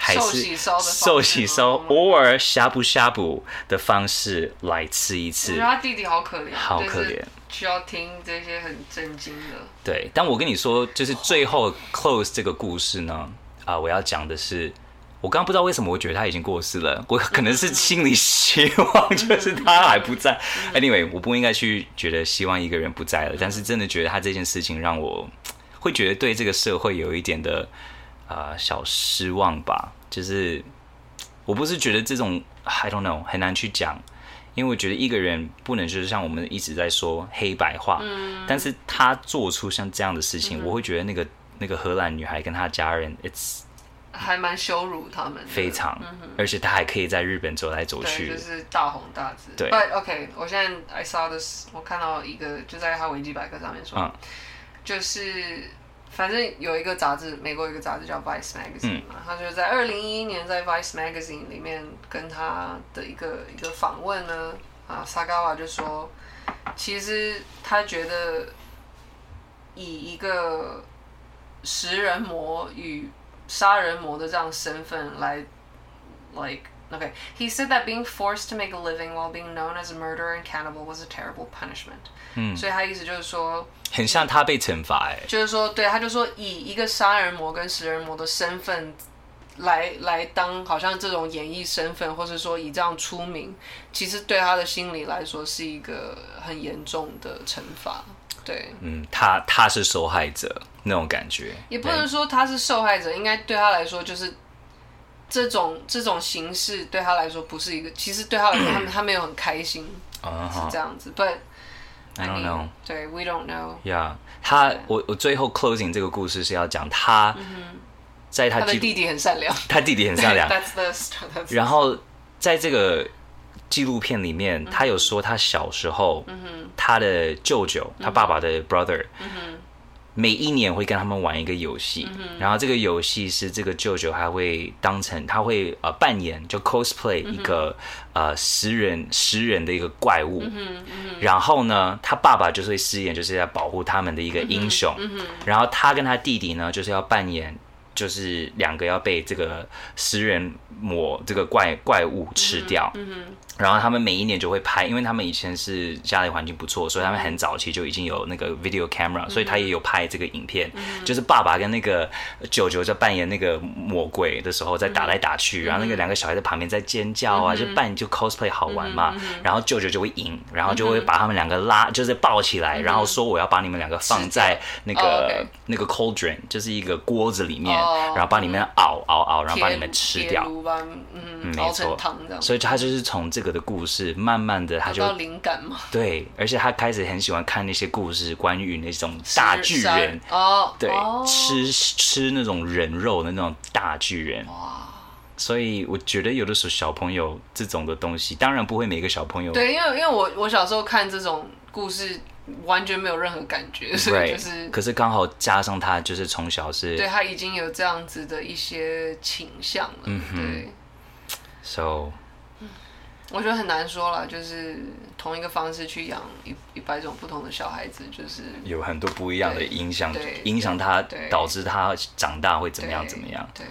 还是寿喜烧，偶尔呷哺呷哺的方式来吃一次。我觉得他弟弟好可怜，好可怜，需要听这些很震惊的。对，但我跟你说，就是最后 close 这个故事呢，啊、呃，我要讲的是，我刚刚不知道为什么我觉得他已经过世了，我可能是心里希望就是他还不在。Anyway，我不应该去觉得希望一个人不在了，但是真的觉得他这件事情让我会觉得对这个社会有一点的。啊、呃，小失望吧，就是我不是觉得这种 I don't know 很难去讲，因为我觉得一个人不能就是像我们一直在说黑白化，嗯，但是他做出像这样的事情，嗯、我会觉得那个那个荷兰女孩跟她家人，it's 还蛮羞辱他们，非常、嗯，而且他还可以在日本走来走去，就是大红大紫。对，But OK，我现在 I saw this，我看到一个就在他维基百科上面说，嗯、就是。反正有一个杂志，美国有一个杂志叫 Vice Magazine 嘛，嗯、他就在二零一一年在 Vice Magazine 里面跟他的一个一个访问呢，啊，Sagawa 就说，其实他觉得以一个食人魔与杀人魔的这样身份来，like okay，he said that being forced to make a living while being known as a murderer and cannibal was a terrible punishment。嗯，所以他意思就是说。很像他被惩罚哎，就是说，对，他就说以一个杀人魔跟食人魔的身份来来当，好像这种演艺身份，或者说以这样出名，其实对他的心理来说是一个很严重的惩罚。对，嗯，他他是受害者那种感觉，也不能说他是受害者，应该对他来说就是这种 这种形式对他来说不是一个，其实对他来说他 他没有很开心，是这样子。But I don't know，对，We don't know。Yeah，他我我最后 closing 这个故事是要讲他在他的弟弟很善良，他弟弟很善良。That's the。然后在这个。纪录片里面，他有说他小时候，他的舅舅，他爸爸的 brother，每一年会跟他们玩一个游戏，然后这个游戏是这个舅舅还会当成他会呃扮演就 cosplay 一个呃食人食人的一个怪物，然后呢，他爸爸就是会饰演就是要保护他们的一个英雄，然后他跟他弟弟呢就是要扮演。就是两个要被这个食人魔这个怪怪物吃掉，然后他们每一年就会拍，因为他们以前是家里环境不错，所以他们很早期就已经有那个 video camera，、嗯、所以他也有拍这个影片。嗯、就是爸爸跟那个舅舅在扮演那个魔鬼的时候，在打来打去，嗯、然后那个两个小孩在旁边在尖叫啊，嗯、就扮就 cosplay 好玩嘛。然后舅舅就会赢，然后就会把他们两个拉，就是抱起来，嗯、然后说我要把你们两个放在那个、那个 cauldron，就是一个锅子里面。然后把你们熬熬熬，然后把你们吃掉。嗯，没错。所以他就是从这个的故事，慢慢的他就灵感嘛。对，而且他开始很喜欢看那些故事，关于那种大巨人哦，对，吃吃那种人肉的那种大巨人。哇！所以我觉得有的时候小朋友这种的东西，当然不会每个小朋友。对，因为因为我我小时候看这种故事。完全没有任何感觉，所以就是，可是刚好加上他就是从小是，对他已经有这样子的一些倾向了，嗯哼，对，so，我觉得很难说了，就是同一个方式去养一一百种不同的小孩子，就是有很多不一样的影响，影响他，导致他长大会怎么样怎么样，对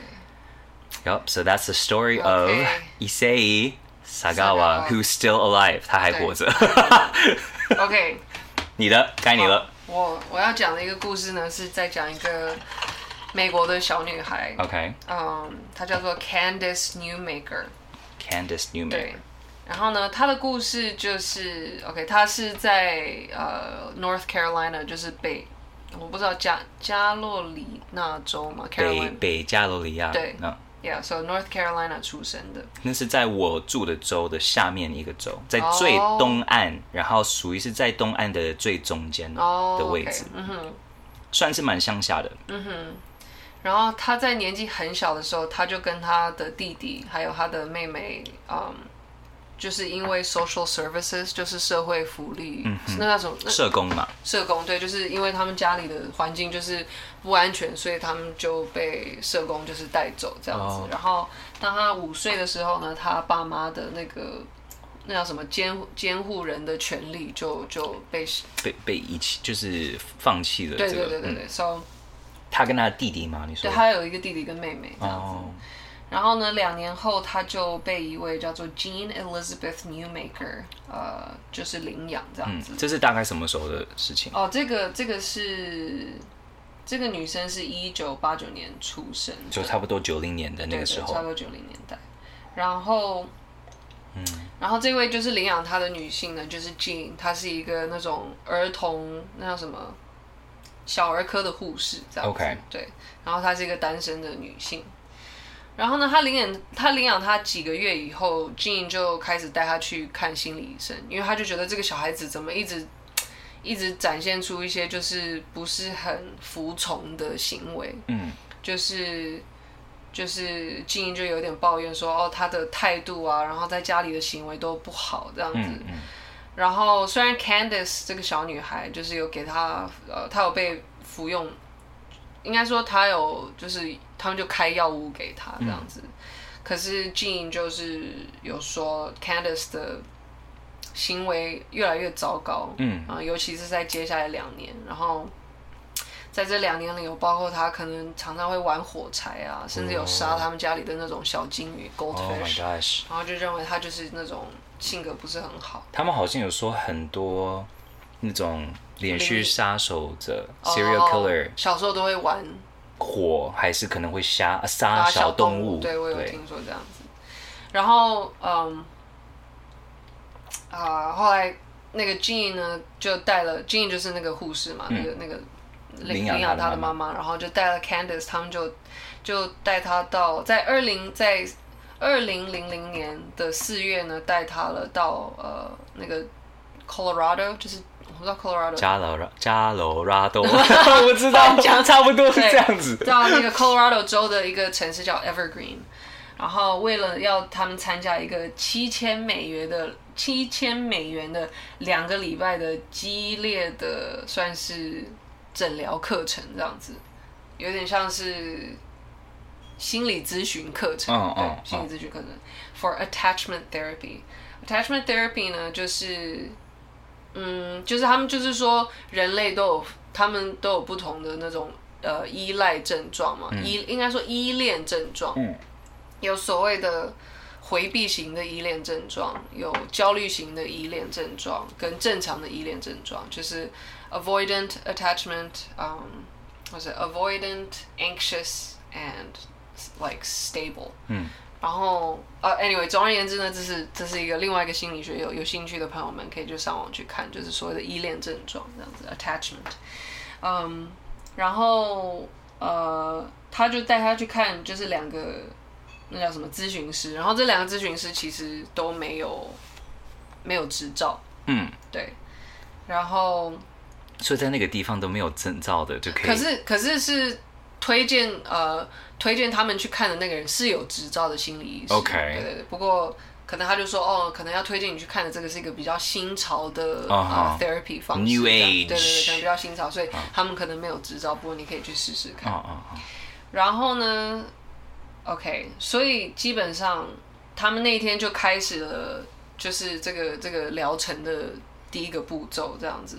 ，Yep，so that's the story of Issei Sagawa，who's still alive，他还活着，OK。你的该你了。我我要讲的一个故事呢，是在讲一个美国的小女孩。OK。嗯，她叫做 Candice Newmaker。Candice Newmaker。对。然后呢，他的故事就是，OK，他是在呃 North Carolina，就是北，我不知道加加洛里纳州吗？北北加罗里亚。对。嗯。Yeah，so North Carolina 出生的，那是在我住的州的下面一个州，在最东岸，oh. 然后属于是在东岸的最中间的位置，嗯哼，oh. 算是蛮乡下的，嗯哼。然后他在年纪很小的时候，他就跟他的弟弟还有他的妹妹，嗯。就是因为 social services 就是社会福利，嗯、哼是那种社工嘛？社工对，就是因为他们家里的环境就是不安全，所以他们就被社工就是带走这样子。哦、然后当他五岁的时候呢，他爸妈的那个那叫什么监监护人的权利就就被被被遗弃，就是放弃了、这个。对对对对对。嗯、so 他跟他的弟弟嘛？你说对，他有一个弟弟跟妹妹这样子。哦然后呢，两年后他就被一位叫做 Jean Elizabeth Newmaker，呃，就是领养这样子。嗯，这是大概什么时候的事情？哦，这个这个是这个女生是一九八九年出生，就差不多九零年的那个时候，差不多九零年代。然后，嗯，然后这位就是领养她的女性呢，就是 Jean，她是一个那种儿童那叫什么小儿科的护士这样子。OK，对。然后她是一个单身的女性。然后呢，他领养他领养他几个月以后，Jean 就开始带他去看心理医生，因为他就觉得这个小孩子怎么一直一直展现出一些就是不是很服从的行为，嗯，就是就是 Jean 就有点抱怨说，哦，他的态度啊，然后在家里的行为都不好这样子。嗯嗯、然后虽然 Candice 这个小女孩就是有给他呃，她有被服用。应该说他有，就是他们就开药物给他这样子，嗯、可是 Jean 就是有说 Candice 的行为越来越糟糕，嗯啊，尤其是在接下来两年，然后在这两年里有包括他可能常常会玩火柴啊，甚至有杀他们家里的那种小金鱼 Goldfish，然后就认为他就是那种性格不是很好。他们好像有说很多那种。连续杀手者 serial killer，小时候都会玩火，还是可能会杀杀小动物。对，我有听说这样子。然后，嗯，啊，后来那个 Jean 呢就带了 Jean 就是那个护士嘛，嗯、那个那个领领养他的妈妈，然后就带了 Candice，他们就就带他到在二零在二零零零年的四月呢，带他了到呃那个 Colorado，就是我不知道 Colorado 加罗拉加罗拉多，我知道讲差不多是这样子，到那个 Colorado 州的一个城市叫 Evergreen。然后为了要他们参加一个七千美元的七千美元的两个礼拜的激烈的算是诊疗课程这样子，有点像是心理咨询课程，oh, oh, oh. 对，心理咨询课程。For attachment therapy，attachment therapy 呢，就是嗯，就是他们就是说人类都有他们都有不同的那种呃依赖症状嘛，嗯、依应该说依恋症状。嗯有所谓的回避型的依恋症状，有焦虑型的依恋症状，跟正常的依恋症状，就是 avoidant attachment，嗯，或者 avoidant anxious and like stable。嗯。然后呃、uh,，anyway，总而言之呢，这是这是一个另外一个心理学，有有兴趣的朋友们可以就上网去看，就是所谓的依恋症状这样子 attachment。嗯，然后呃，他就带他去看，就是两个。那叫什么咨询师？然后这两个咨询师其实都没有没有执照。嗯，对。然后，所以在那个地方都没有证照的就可以。可是可是是推荐呃推荐他们去看的那个人是有执照的心理医生。OK。对对对。不过可能他就说哦，可能要推荐你去看的这个是一个比较新潮的啊、uh huh. uh, therapy 方式。New Age。对对对，可能比较新潮，所以他们可能没有执照。不过你可以去试试看。Uh huh. 然后呢？OK，所以基本上他们那一天就开始了，就是这个这个疗程的第一个步骤这样子。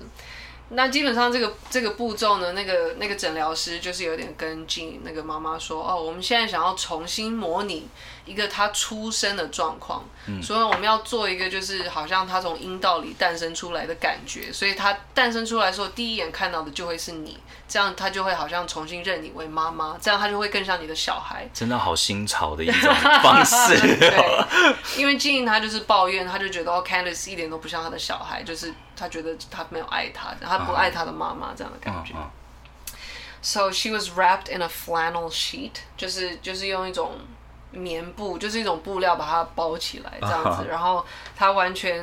那基本上这个这个步骤呢，那个那个诊疗师就是有点跟 Jean 那个妈妈说，哦，我们现在想要重新模拟一个他出生的状况，嗯、所以我们要做一个就是好像他从阴道里诞生出来的感觉，所以他诞生出来的时候第一眼看到的就会是你，这样他就会好像重新认你为妈妈，这样他就会更像你的小孩。真的好新潮的一种方式。对，因为 Jean 他就是抱怨，她就觉得哦，Candace 一点都不像他的小孩，就是他觉得他没有爱他，他不爱他的妈妈这样的感觉。Uh. So she was wrapped in a flannel sheet，就是就是用一种。棉布就是一种布料，把它包起来这样子，uh. 然后他完全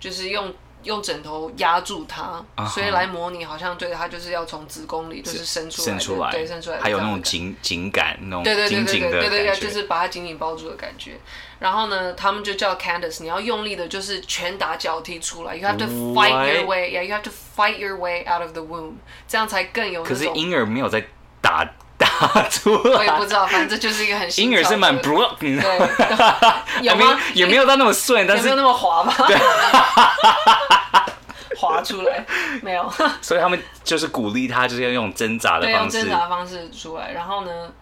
就是用用枕头压住它，uh huh. 所以来模拟好像对它就是要从子宫里就是伸出来，生出来，对，伸出来，还有那种紧紧感，那种对对对对对对对，就是把它紧紧包住的感觉。然后呢，他们就叫 Candice，你要用力的，就是拳打脚踢出来，You have to fight your way，Yeah，You have to fight your way out of the womb，这样才更有。可是婴儿没有在打。打出来，我也不知道，反正就是一个很新。婴儿是蛮 broken，对，有吗？也没有到那么顺，但是没有那么滑吗？对，滑出来没有。所以他们就是鼓励他，就是要用挣扎的方式，用挣扎的方式出来。然后呢，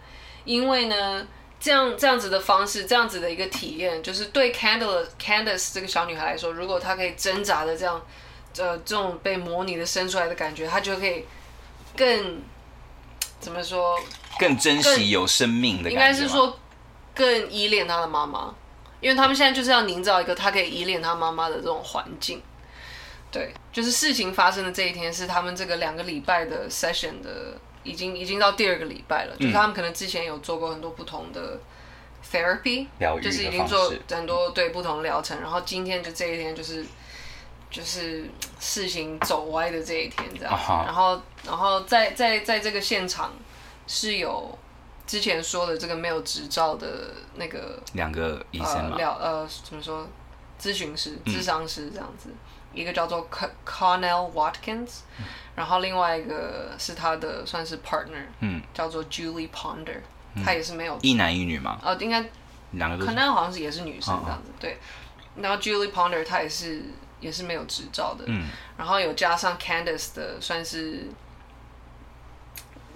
因为呢，这样这样子的方式，这样子的一个体验，就是对 Candace Candace 这个小女孩来说，如果她可以挣扎的这样，呃，这种被模拟的生出来的感觉，她就可以更。怎么说？更珍惜有生命的感觉。应该是说，更依恋他的妈妈，因为他们现在就是要营造一个他可以依恋他妈妈的这种环境。对，就是事情发生的这一天是他们这个两个礼拜的 session 的，已经已经到第二个礼拜了。嗯、就是他们可能之前有做过很多不同的 therapy，就是已经做很多对不同的疗程，然后今天就这一天就是。就是事情走歪的这一天，这样子。Uh. 然后，然后在在在这个现场是有之前说的这个没有执照的那个两个医生呃，呃怎么说？咨询师、智商师这样子，嗯、一个叫做 Connell Watkins，、嗯、然后另外一个是他的算是 partner，嗯，叫做 Julie Ponder，他、嗯、也是没有一男一女吗？呃，应该两个 Connell 好像是也是女生这样子，uh. 对。然后 Julie Ponder 他也是。也是没有执照的，嗯，然后有加上 Candice 的，算是，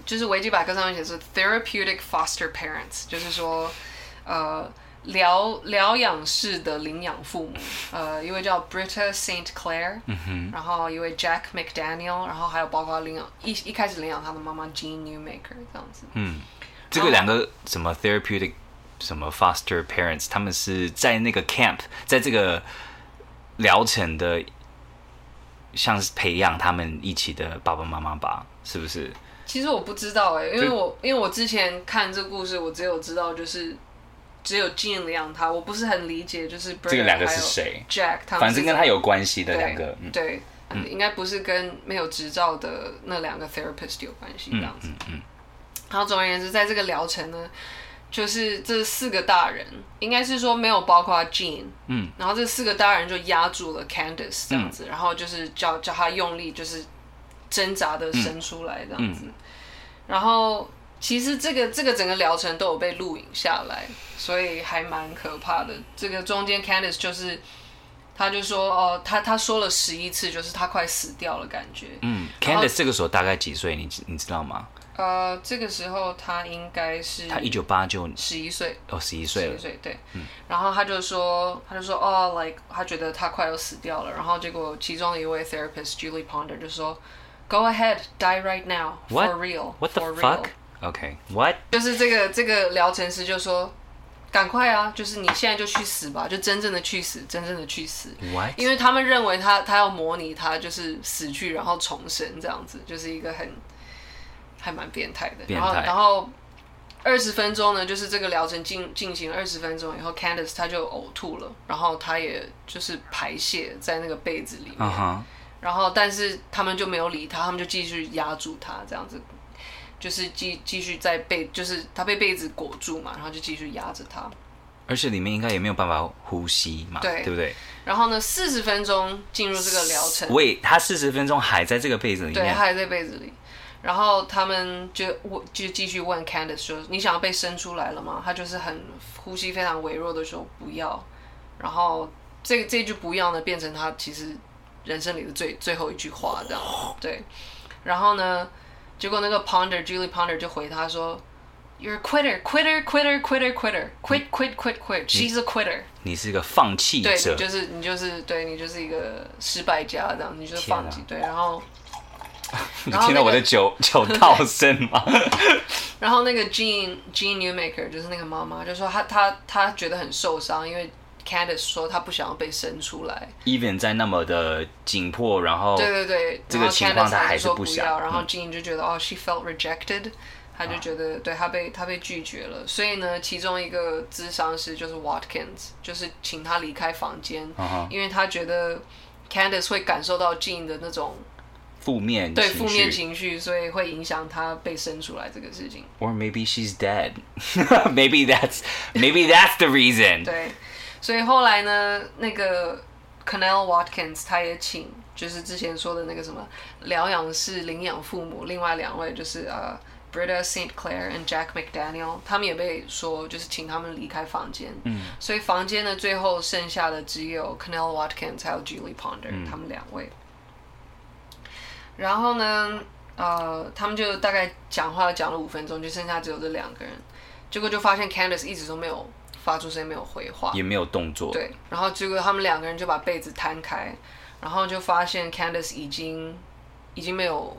就是维基百科上面写是 therapeutic foster parents，就是说，呃，疗疗养式的领养父母，呃，一位叫 Britta Saint Clair，嗯哼，然后一位 Jack McDaniel，然后还有包括领养一一开始领养他的妈妈 Jean Newmaker 这样子，嗯，这个两个什么 therapeutic 什么 foster parents，他们是在那个 camp，在这个。疗程的像是培养他们一起的爸爸妈妈吧？是不是？其实我不知道哎、欸，因为我因为我之前看这个故事，我只有知道就是只有 Jean 养他，我不是很理解就是这个两个是谁？Jack 他们反正跟他有关系的两个，对，应该不是跟没有执照的那两个 therapist 有关系这样子。嗯嗯，嗯。然后总而言之，在这个疗程呢，就是这四个大人，应该是说没有包括 Jean，嗯，然后这四个大人就压住了 Candice 这样子，嗯、然后就是叫叫他用力就是。挣扎的伸出来这样子，嗯嗯、然后其实这个这个整个疗程都有被录影下来，所以还蛮可怕的。这个中间 Candice 就是，他就说哦，他他说了十一次，就是他快死掉了感觉。嗯，Candice 这个时候大概几岁？你你知道吗？呃，这个时候他应该是他一九八九十一岁哦，十一岁了，十一岁对。嗯、然后他就说，他就说哦，like 他觉得他快要死掉了。然后结果其中一位 therapist Julie Ponder 就说。Go ahead, die right now, for real. What the fuck? Okay, what? 就是这个这个疗程师就说，赶快啊！就是你现在就去死吧，就真正的去死，真正的去死。What? 因为他们认为他他要模拟他就是死去然后重生这样子，就是一个很还蛮变态的。然后然后二十分钟呢，就是这个疗程进进行二十分钟以后，Candice 他就呕吐了，然后他也就是排泄在那个被子里面。Uh huh. 然后，但是他们就没有理他，他们就继续压住他，这样子，就是继继续在被，就是他被被子裹住嘛，然后就继续压着他。而且里面应该也没有办法呼吸嘛，对，对不对？然后呢，四十分钟进入这个疗程，喂，他四十分钟还在这个被子里面，对，他还在被子里。然后他们就问，就继续问 Candice 说：“你想要被生出来了吗？”他就是很呼吸非常微弱的说：“不要。”然后这这句“不要”呢，变成他其实。人生里的最最后一句话，这样 对。然后呢，结果那个 Ponder Julie Ponder 就回他说：“You're a quitter, quitter, quitter, quitter, quitter, quit, quit, quit, quit. She's a quitter。”你是一个放弃者，对，你就是你就是对你就是一个失败家，这样你就是放弃。啊、对，然后，你听到我的酒酒套声吗？然后那个 Jean Jean Newmaker 就是那个妈妈，就说她她她觉得很受伤，因为。Candice 说她不想要被生出来，Even 在那么的紧迫，然后对对对，这个情况她还是不想。然后 Jean 就觉得、嗯、哦，she felt rejected，她就觉得、啊、对她被她被拒绝了。所以呢，其中一个智商师就是 Watkins，就是请他离开房间，啊、因为他觉得 Candice 会感受到 Jean 的那种负面对负面情绪，所以会影响他被生出来这个事情。Or maybe she's dead. maybe that's maybe that's the reason. 对。所以后来呢，那个 Canell Watkins 他也请，就是之前说的那个什么疗养室领养父母，另外两位就是呃、uh, Britta St. Clair and Jack McDaniel，他们也被说就是请他们离开房间。嗯。所以房间呢，最后剩下的只有 Canell Watkins 还有 Julie Ponder、嗯、他们两位。然后呢，呃，他们就大概讲话讲了五分钟，就剩下只有这两个人，结果就发现 Candice 一直都没有。发出声音没有回话，也没有动作。对，然后结果他们两个人就把被子摊开，然后就发现 Candice 已经已经没有，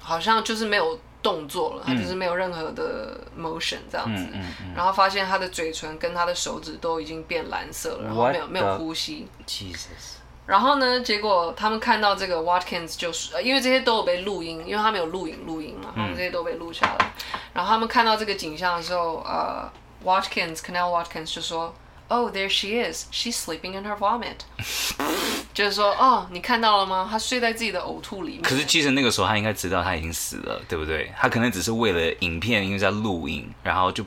好像就是没有动作了，他、嗯、就是没有任何的 motion 这样子。嗯嗯嗯、然后发现他的嘴唇跟他的手指都已经变蓝色了，然后没有没有呼吸。Jesus。然后呢，结果他们看到这个 Watkins 就是，因为这些都有被录音，因为他们有录影录音嘛，他们这些都被录下来。嗯、然后他们看到这个景象的时候，呃。Watkins, Connell Watkins 就说：“Oh, there she is. She's sleeping in her vomit.” 就是说，哦，你看到了吗？她睡在自己的呕吐里面。可是其实那个时候他应该知道他已经死了，对不对？他可能只是为了影片，因为在录影，然后就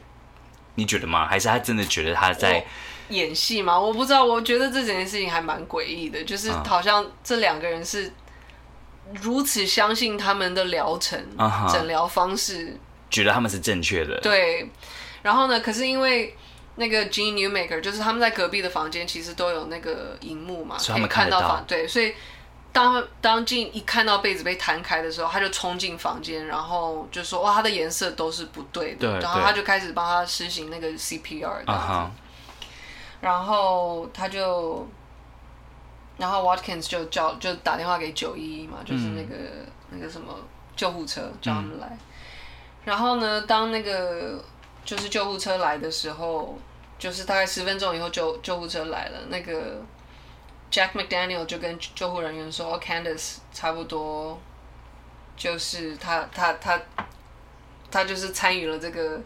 你觉得吗？还是他真的觉得他在演戏吗？我不知道。我觉得这整件事情还蛮诡异的，就是好像这两个人是如此相信他们的疗程、诊疗、uh. 方式，觉得他们是正确的。对。然后呢？可是因为那个 Gene Newmaker，就是他们在隔壁的房间，其实都有那个荧幕嘛，所以他们看到，可以看到房。对，所以当当 Jean 一看到被子被弹开的时候，他就冲进房间，然后就说：“哇，他的颜色都是不对的。对”然后他就开始帮他施行那个 CPR 这样子。Uh huh. 然后他就，然后 Watkins 就叫就打电话给九一一嘛，就是那个、嗯、那个什么救护车叫他们来。嗯、然后呢，当那个。就是救护车来的时候，就是大概十分钟以后救救护车来了。那个 Jack McDaniel 就跟救护人员说，Candice 差不多就是他他他他就是参与了这个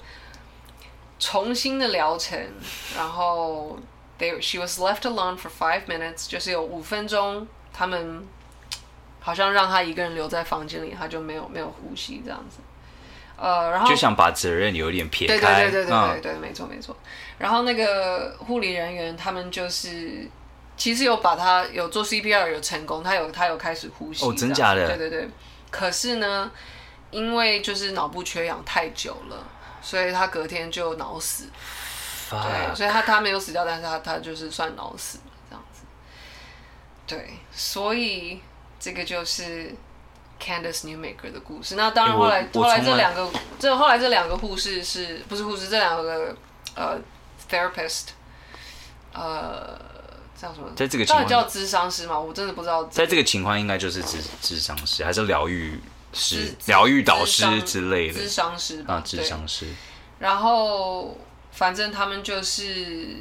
重新的疗程，然后 they she was left alone for five minutes，就是有五分钟，他们好像让她一个人留在房间里，她就没有没有呼吸这样子。呃，然后就想把责任有点撇开，对对对对对对对，没错没错。然后那个护理人员他们就是其实有把他有做 CPR 有成功，他有他有开始呼吸。哦，真假的？对对对。可是呢，因为就是脑部缺氧太久了，所以他隔天就脑死。对，所以他他没有死掉，但是他他就是算脑死这样子。对，所以这个就是。Candice Newmaker 的故事，那当然后来后来这两个这后来这两个护士是不是护士？这两个呃 therapist，呃叫什么？在这个情况到底叫智商师吗？我真的不知道。在这个情况应该就是智智商师还是疗愈师、疗愈导师之类的智商师？啊，智商师。然后反正他们就是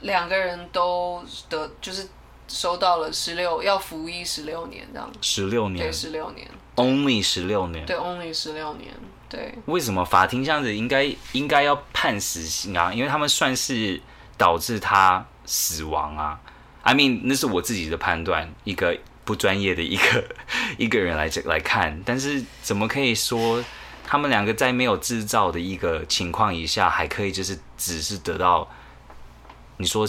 两个人都得就是。收到了十六，要服役十六年这样。十六年，对，十六年，only 十六年，对，only 十六年，对。为什么法庭这样子应该应该要判死刑啊？因为他们算是导致他死亡啊。I mean，那是我自己的判断，一个不专业的一个 一个人来这来看，但是怎么可以说他们两个在没有制造的一个情况以下，还可以就是只是得到？你说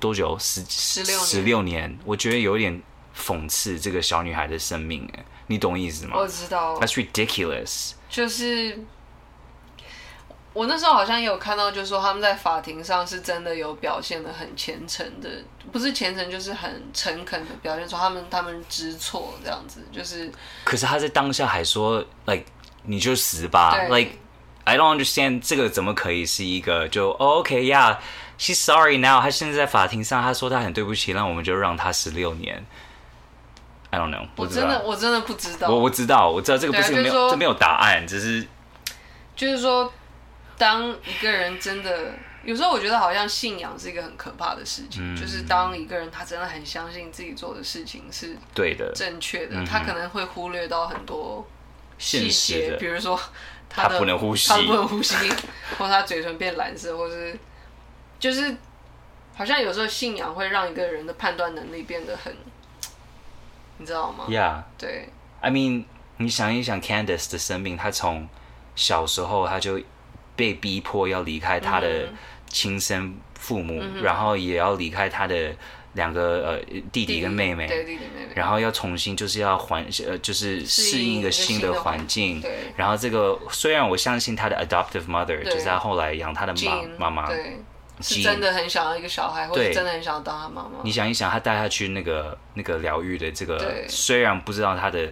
多久？十十六十六年，我觉得有点讽刺这个小女孩的生命。哎，你懂意思吗？我知道。That's ridiculous。就是我那时候好像也有看到，就是说他们在法庭上是真的有表现的很虔诚的，不是虔诚，就是很诚恳的表现出他们他们知错这样子。就是，可是他在当下还说，like 你就死吧，like I don't understand 这个怎么可以是一个就、oh, OK 呀、yeah.。She's sorry now。他现在在法庭上，他说他很对不起，那我们就让他十六年。I don't know。我真的我真的不知道。我我知道，我知道这个不是没有、就是、这没有答案，只是就是说，当一个人真的有时候，我觉得好像信仰是一个很可怕的事情。嗯、就是当一个人他真的很相信自己做的事情是对的、正确的，他可能会忽略到很多细节，比如说他，他不能呼吸，他不能呼吸，或他嘴唇变蓝色，或是。就是，好像有时候信仰会让一个人的判断能力变得很，你知道吗？Yeah，对。I mean，你想一想，Candice 的生命，他从小时候他就被逼迫要离开他的亲生父母，嗯、然后也要离开他的两个呃弟弟跟妹妹，对弟弟妹妹，然后要重新就是要环呃就是适应一个新的环境，对。然后这个虽然我相信他的 adoptive mother 就是他后来养他的妈妈妈。对。是真的很想要一个小孩，或者真的很想要当他妈妈。你想一想，他带他去那个那个疗愈的这个，虽然不知道他的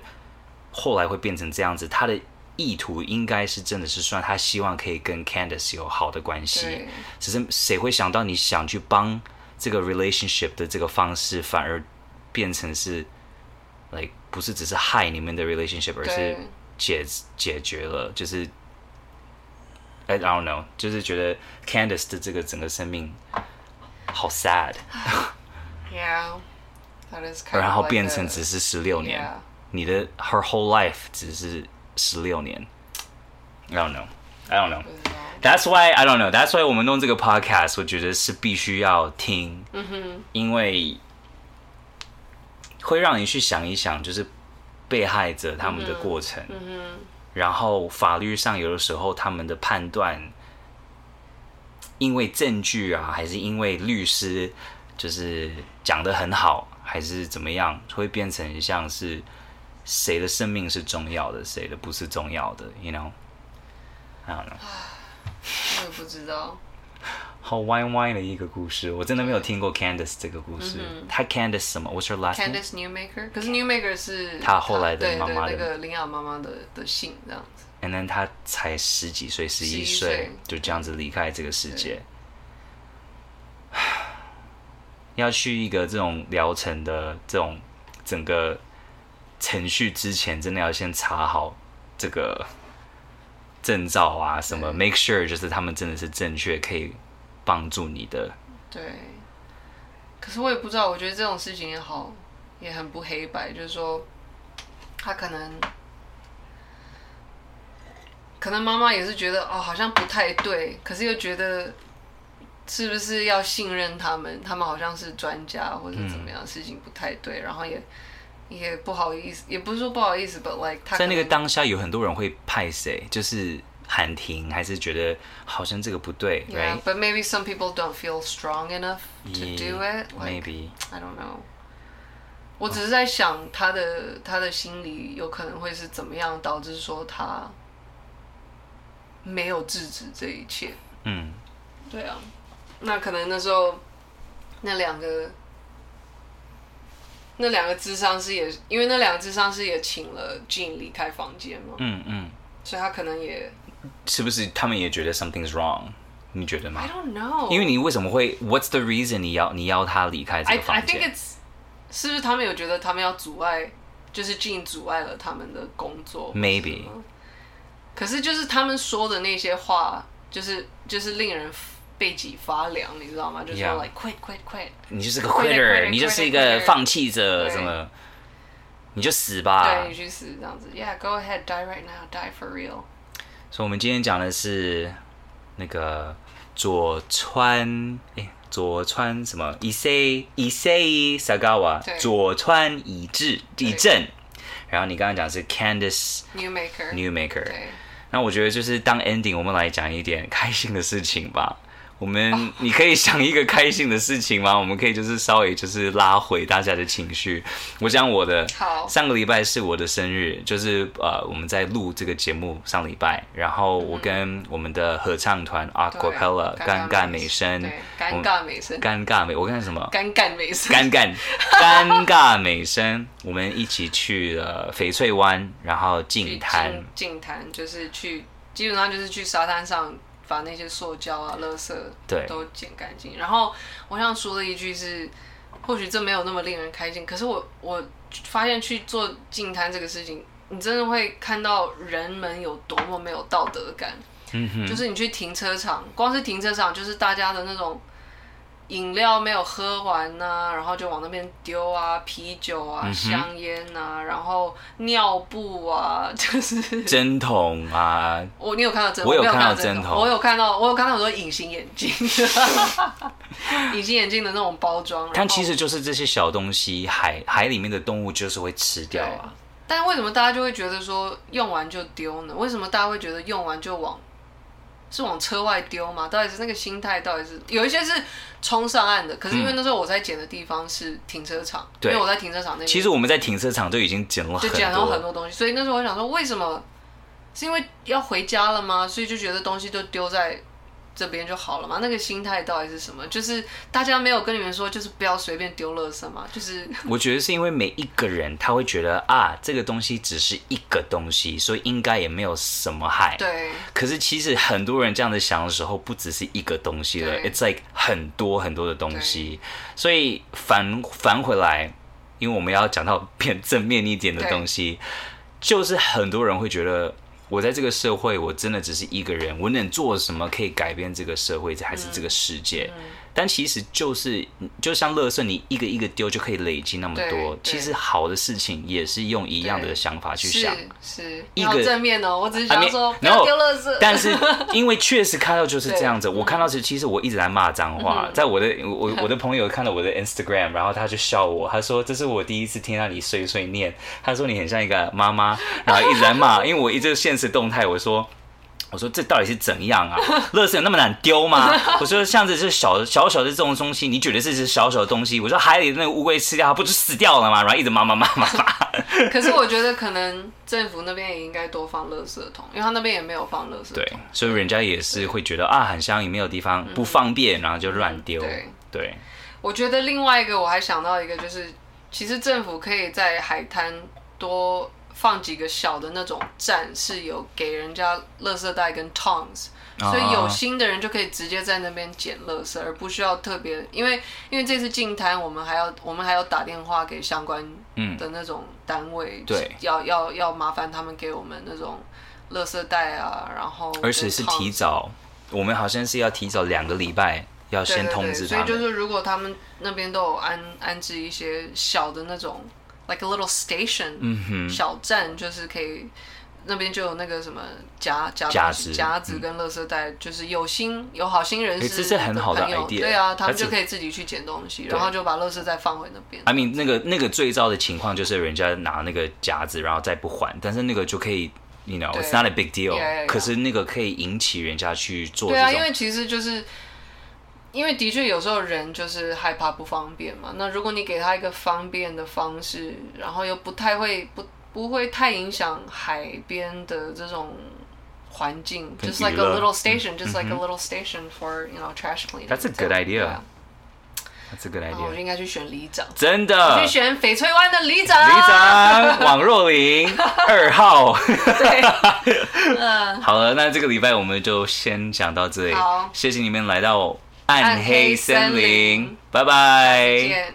后来会变成这样子，他的意图应该是真的是算他希望可以跟 Candice 有好的关系，只是谁会想到你想去帮这个 relationship 的这个方式反而变成是 like 不是只是害你们的 relationship，而是解解决了，就是 I don't know，就是觉得 Candice 的这个整个生命好 sad，yeah，that is，然后变成只是十六年，你的 her whole life 只是。十六年。I don't know, I don't know. That's why I don't know. That's why 我们弄这个 podcast，我觉得是必须要听，mm -hmm. 因为会让你去想一想，就是被害者他们的过程。Mm -hmm. Mm -hmm. 然后法律上有的时候他们的判断，因为证据啊，还是因为律师就是讲得很好，还是怎么样，会变成像是谁的生命是重要的，谁的不是重要的，you know？I don't know。我也不知道。好歪歪的一个故事，我真的没有听过 Candice 这个故事。嗯、他 Candice 什么？What's her last name？Candice Newmaker。可是 Newmaker 是他后来的妈妈的领养妈妈的的姓这样子。And then 他才十几岁，十一岁就这样子离开这个世界。要去一个这种疗程的这种整个程序之前，真的要先查好这个证照啊什么，make sure 就是他们真的是正确可以。帮助你的，对，可是我也不知道，我觉得这种事情也好，也很不黑白，就是说，他可能，可能妈妈也是觉得哦，好像不太对，可是又觉得是不是要信任他们？他们好像是专家或者怎么样，事情不太对，然后也也不好意思，也不是说不好意思，but like 他在那个当下有很多人会派谁，就是。喊停，还是觉得好像这个不对，right? But maybe some people don't feel strong enough to do it. Maybe I don't know. 我只是在想他的他的心理有可能会是怎么样导致说他没有制止这一切。嗯，对啊，那可能那时候那两个那两个智商师也因为那两个智商师也请了 Gene 离开房间嘛。嗯嗯，所以他可能也。是不是他们也觉得 something's wrong？你觉得吗？I don't know。因为你为什么会？What's the reason？你要你要他离开这个房间 I, I think it's 是不是他们有觉得他们要阻碍，就是进阻碍了他们的工作？Maybe。可是就是他们说的那些话，就是就是令人背脊发凉，你知道吗？就是说 like quit quit quit，你就是个 quitter，你就是一个放弃者，什么？你就死吧。对，你去死这样子。Yeah，go ahead，die right now，die for real。所以，我们今天讲的是那个佐川，哎，佐川什么？伊塞伊塞萨嘎瓦，佐川以志以正。然后你刚刚讲的是 Candice Newmaker Newmaker。那我觉得就是当 ending，我们来讲一点开心的事情吧。我们，你可以想一个开心的事情吗？我们可以就是稍微就是拉回大家的情绪。我讲我的，好，上个礼拜是我的生日，就是呃我们在录这个节目上礼拜，然后我跟我们的合唱团 Acapella 尴尬美声，尴尬美声，尴尬美，我看什么？尴尬美声，尴尬尴尬美声，我们一起去了翡翠湾，然后净滩，净滩就是去，基本上就是去沙滩上。把那些塑胶啊、垃圾都捡干净。然后我想说的一句是，或许这没有那么令人开心，可是我我发现去做净摊这个事情，你真的会看到人们有多么没有道德感。嗯哼，就是你去停车场，光是停车场就是大家的那种。饮料没有喝完呐、啊，然后就往那边丢啊，啤酒啊，嗯、香烟呐、啊，然后尿布啊，就是针筒啊。我你有看到针？我有看到针筒。我有看到，我有看到很多隐形眼镜，隐形眼镜的那种包装。但其实就是这些小东西，海海里面的动物就是会吃掉啊。但为什么大家就会觉得说用完就丢呢？为什么大家会觉得用完就往？是往车外丢吗？到底是那个心态？到底是有一些是冲上岸的，可是因为那时候我在捡的地方是停车场，嗯、因为我在停车场那边。其实我们在停车场就已经捡了，就捡了很多东西，所以那时候我想说，为什么？是因为要回家了吗？所以就觉得东西都丢在。这边就好了嘛？那个心态到底是什么？就是大家没有跟你们说，就是不要随便丢垃圾嘛。就是 我觉得是因为每一个人他会觉得啊，这个东西只是一个东西，所以应该也没有什么害。对。可是其实很多人这样子想的时候，不只是一个东西了，It's like 很多很多的东西。所以反反回来，因为我们要讲到变正面一点的东西，就是很多人会觉得。我在这个社会，我真的只是一个人，我能做什么可以改变这个社会，还是这个世界？但其实就是，就像垃圾，你一个一个丢就可以累积那么多。其实好的事情也是用一样的想法去想，是，是一个正面哦。我只是想说，不要丢垃圾。但是因为确实看到就是这样子，我看到是其实我一直在骂脏话，在我的我 我的朋友看到我的 Instagram，然后他就笑我，他说这是我第一次听到你碎碎念，他说你很像一个妈妈，然后一直在骂，因为我一直现实。动态，我说，我说这到底是怎样啊？垃圾有那么难丢吗？我说像这是小 小小的这种东西，你觉得这是小小的东西？我说海里的那个乌龟吃掉它，不就死掉了吗？然后一直骂骂骂骂骂。可是我觉得可能政府那边也应该多放垃圾桶，因为他那边也没有放垃圾桶。对，所以人家也是会觉得啊，很香也没有地方不方便，然后就乱丢。对对。我觉得另外一个我还想到一个，就是其实政府可以在海滩多。放几个小的那种站，是有给人家垃圾袋跟 tongs，所以有心的人就可以直接在那边捡垃圾，而不需要特别，因为因为这次进摊，我们还要我们还要打电话给相关的那种单位，对，要要要麻烦他们给我们那种垃圾袋啊，然后而且是提早，我们好像是要提早两个礼拜。要先通知他们。所以就是如果他们那边都有安安置一些小的那种，like a little station，嗯哼，小站，就是可以。那边就有那个什么夹夹夹子、夹子跟垃圾袋，就是有心有好心人士这是很好的 idea，对啊，他们就可以自己去捡东西，然后就把垃圾袋放回那边。I mean，那个那个最糟的情况就是人家拿那个夹子，然后再不还，但是那个就可以，you know，it's not a big deal。可是那个可以引起人家去做。对啊，因为其实就是因为的确有时候人就是害怕不方便嘛。那如果你给他一个方便的方式，然后又不太会不。不会太影响海边的这种环境，just like a little station, just like a little station for you know trash cleaning. That's a good idea. That's a good idea. 我就应该去选里长，真的，去选翡翠湾的里长。里长王若琳二号。对，好了，那这个礼拜我们就先讲到这里。好，谢谢你们来到暗黑森林，拜拜。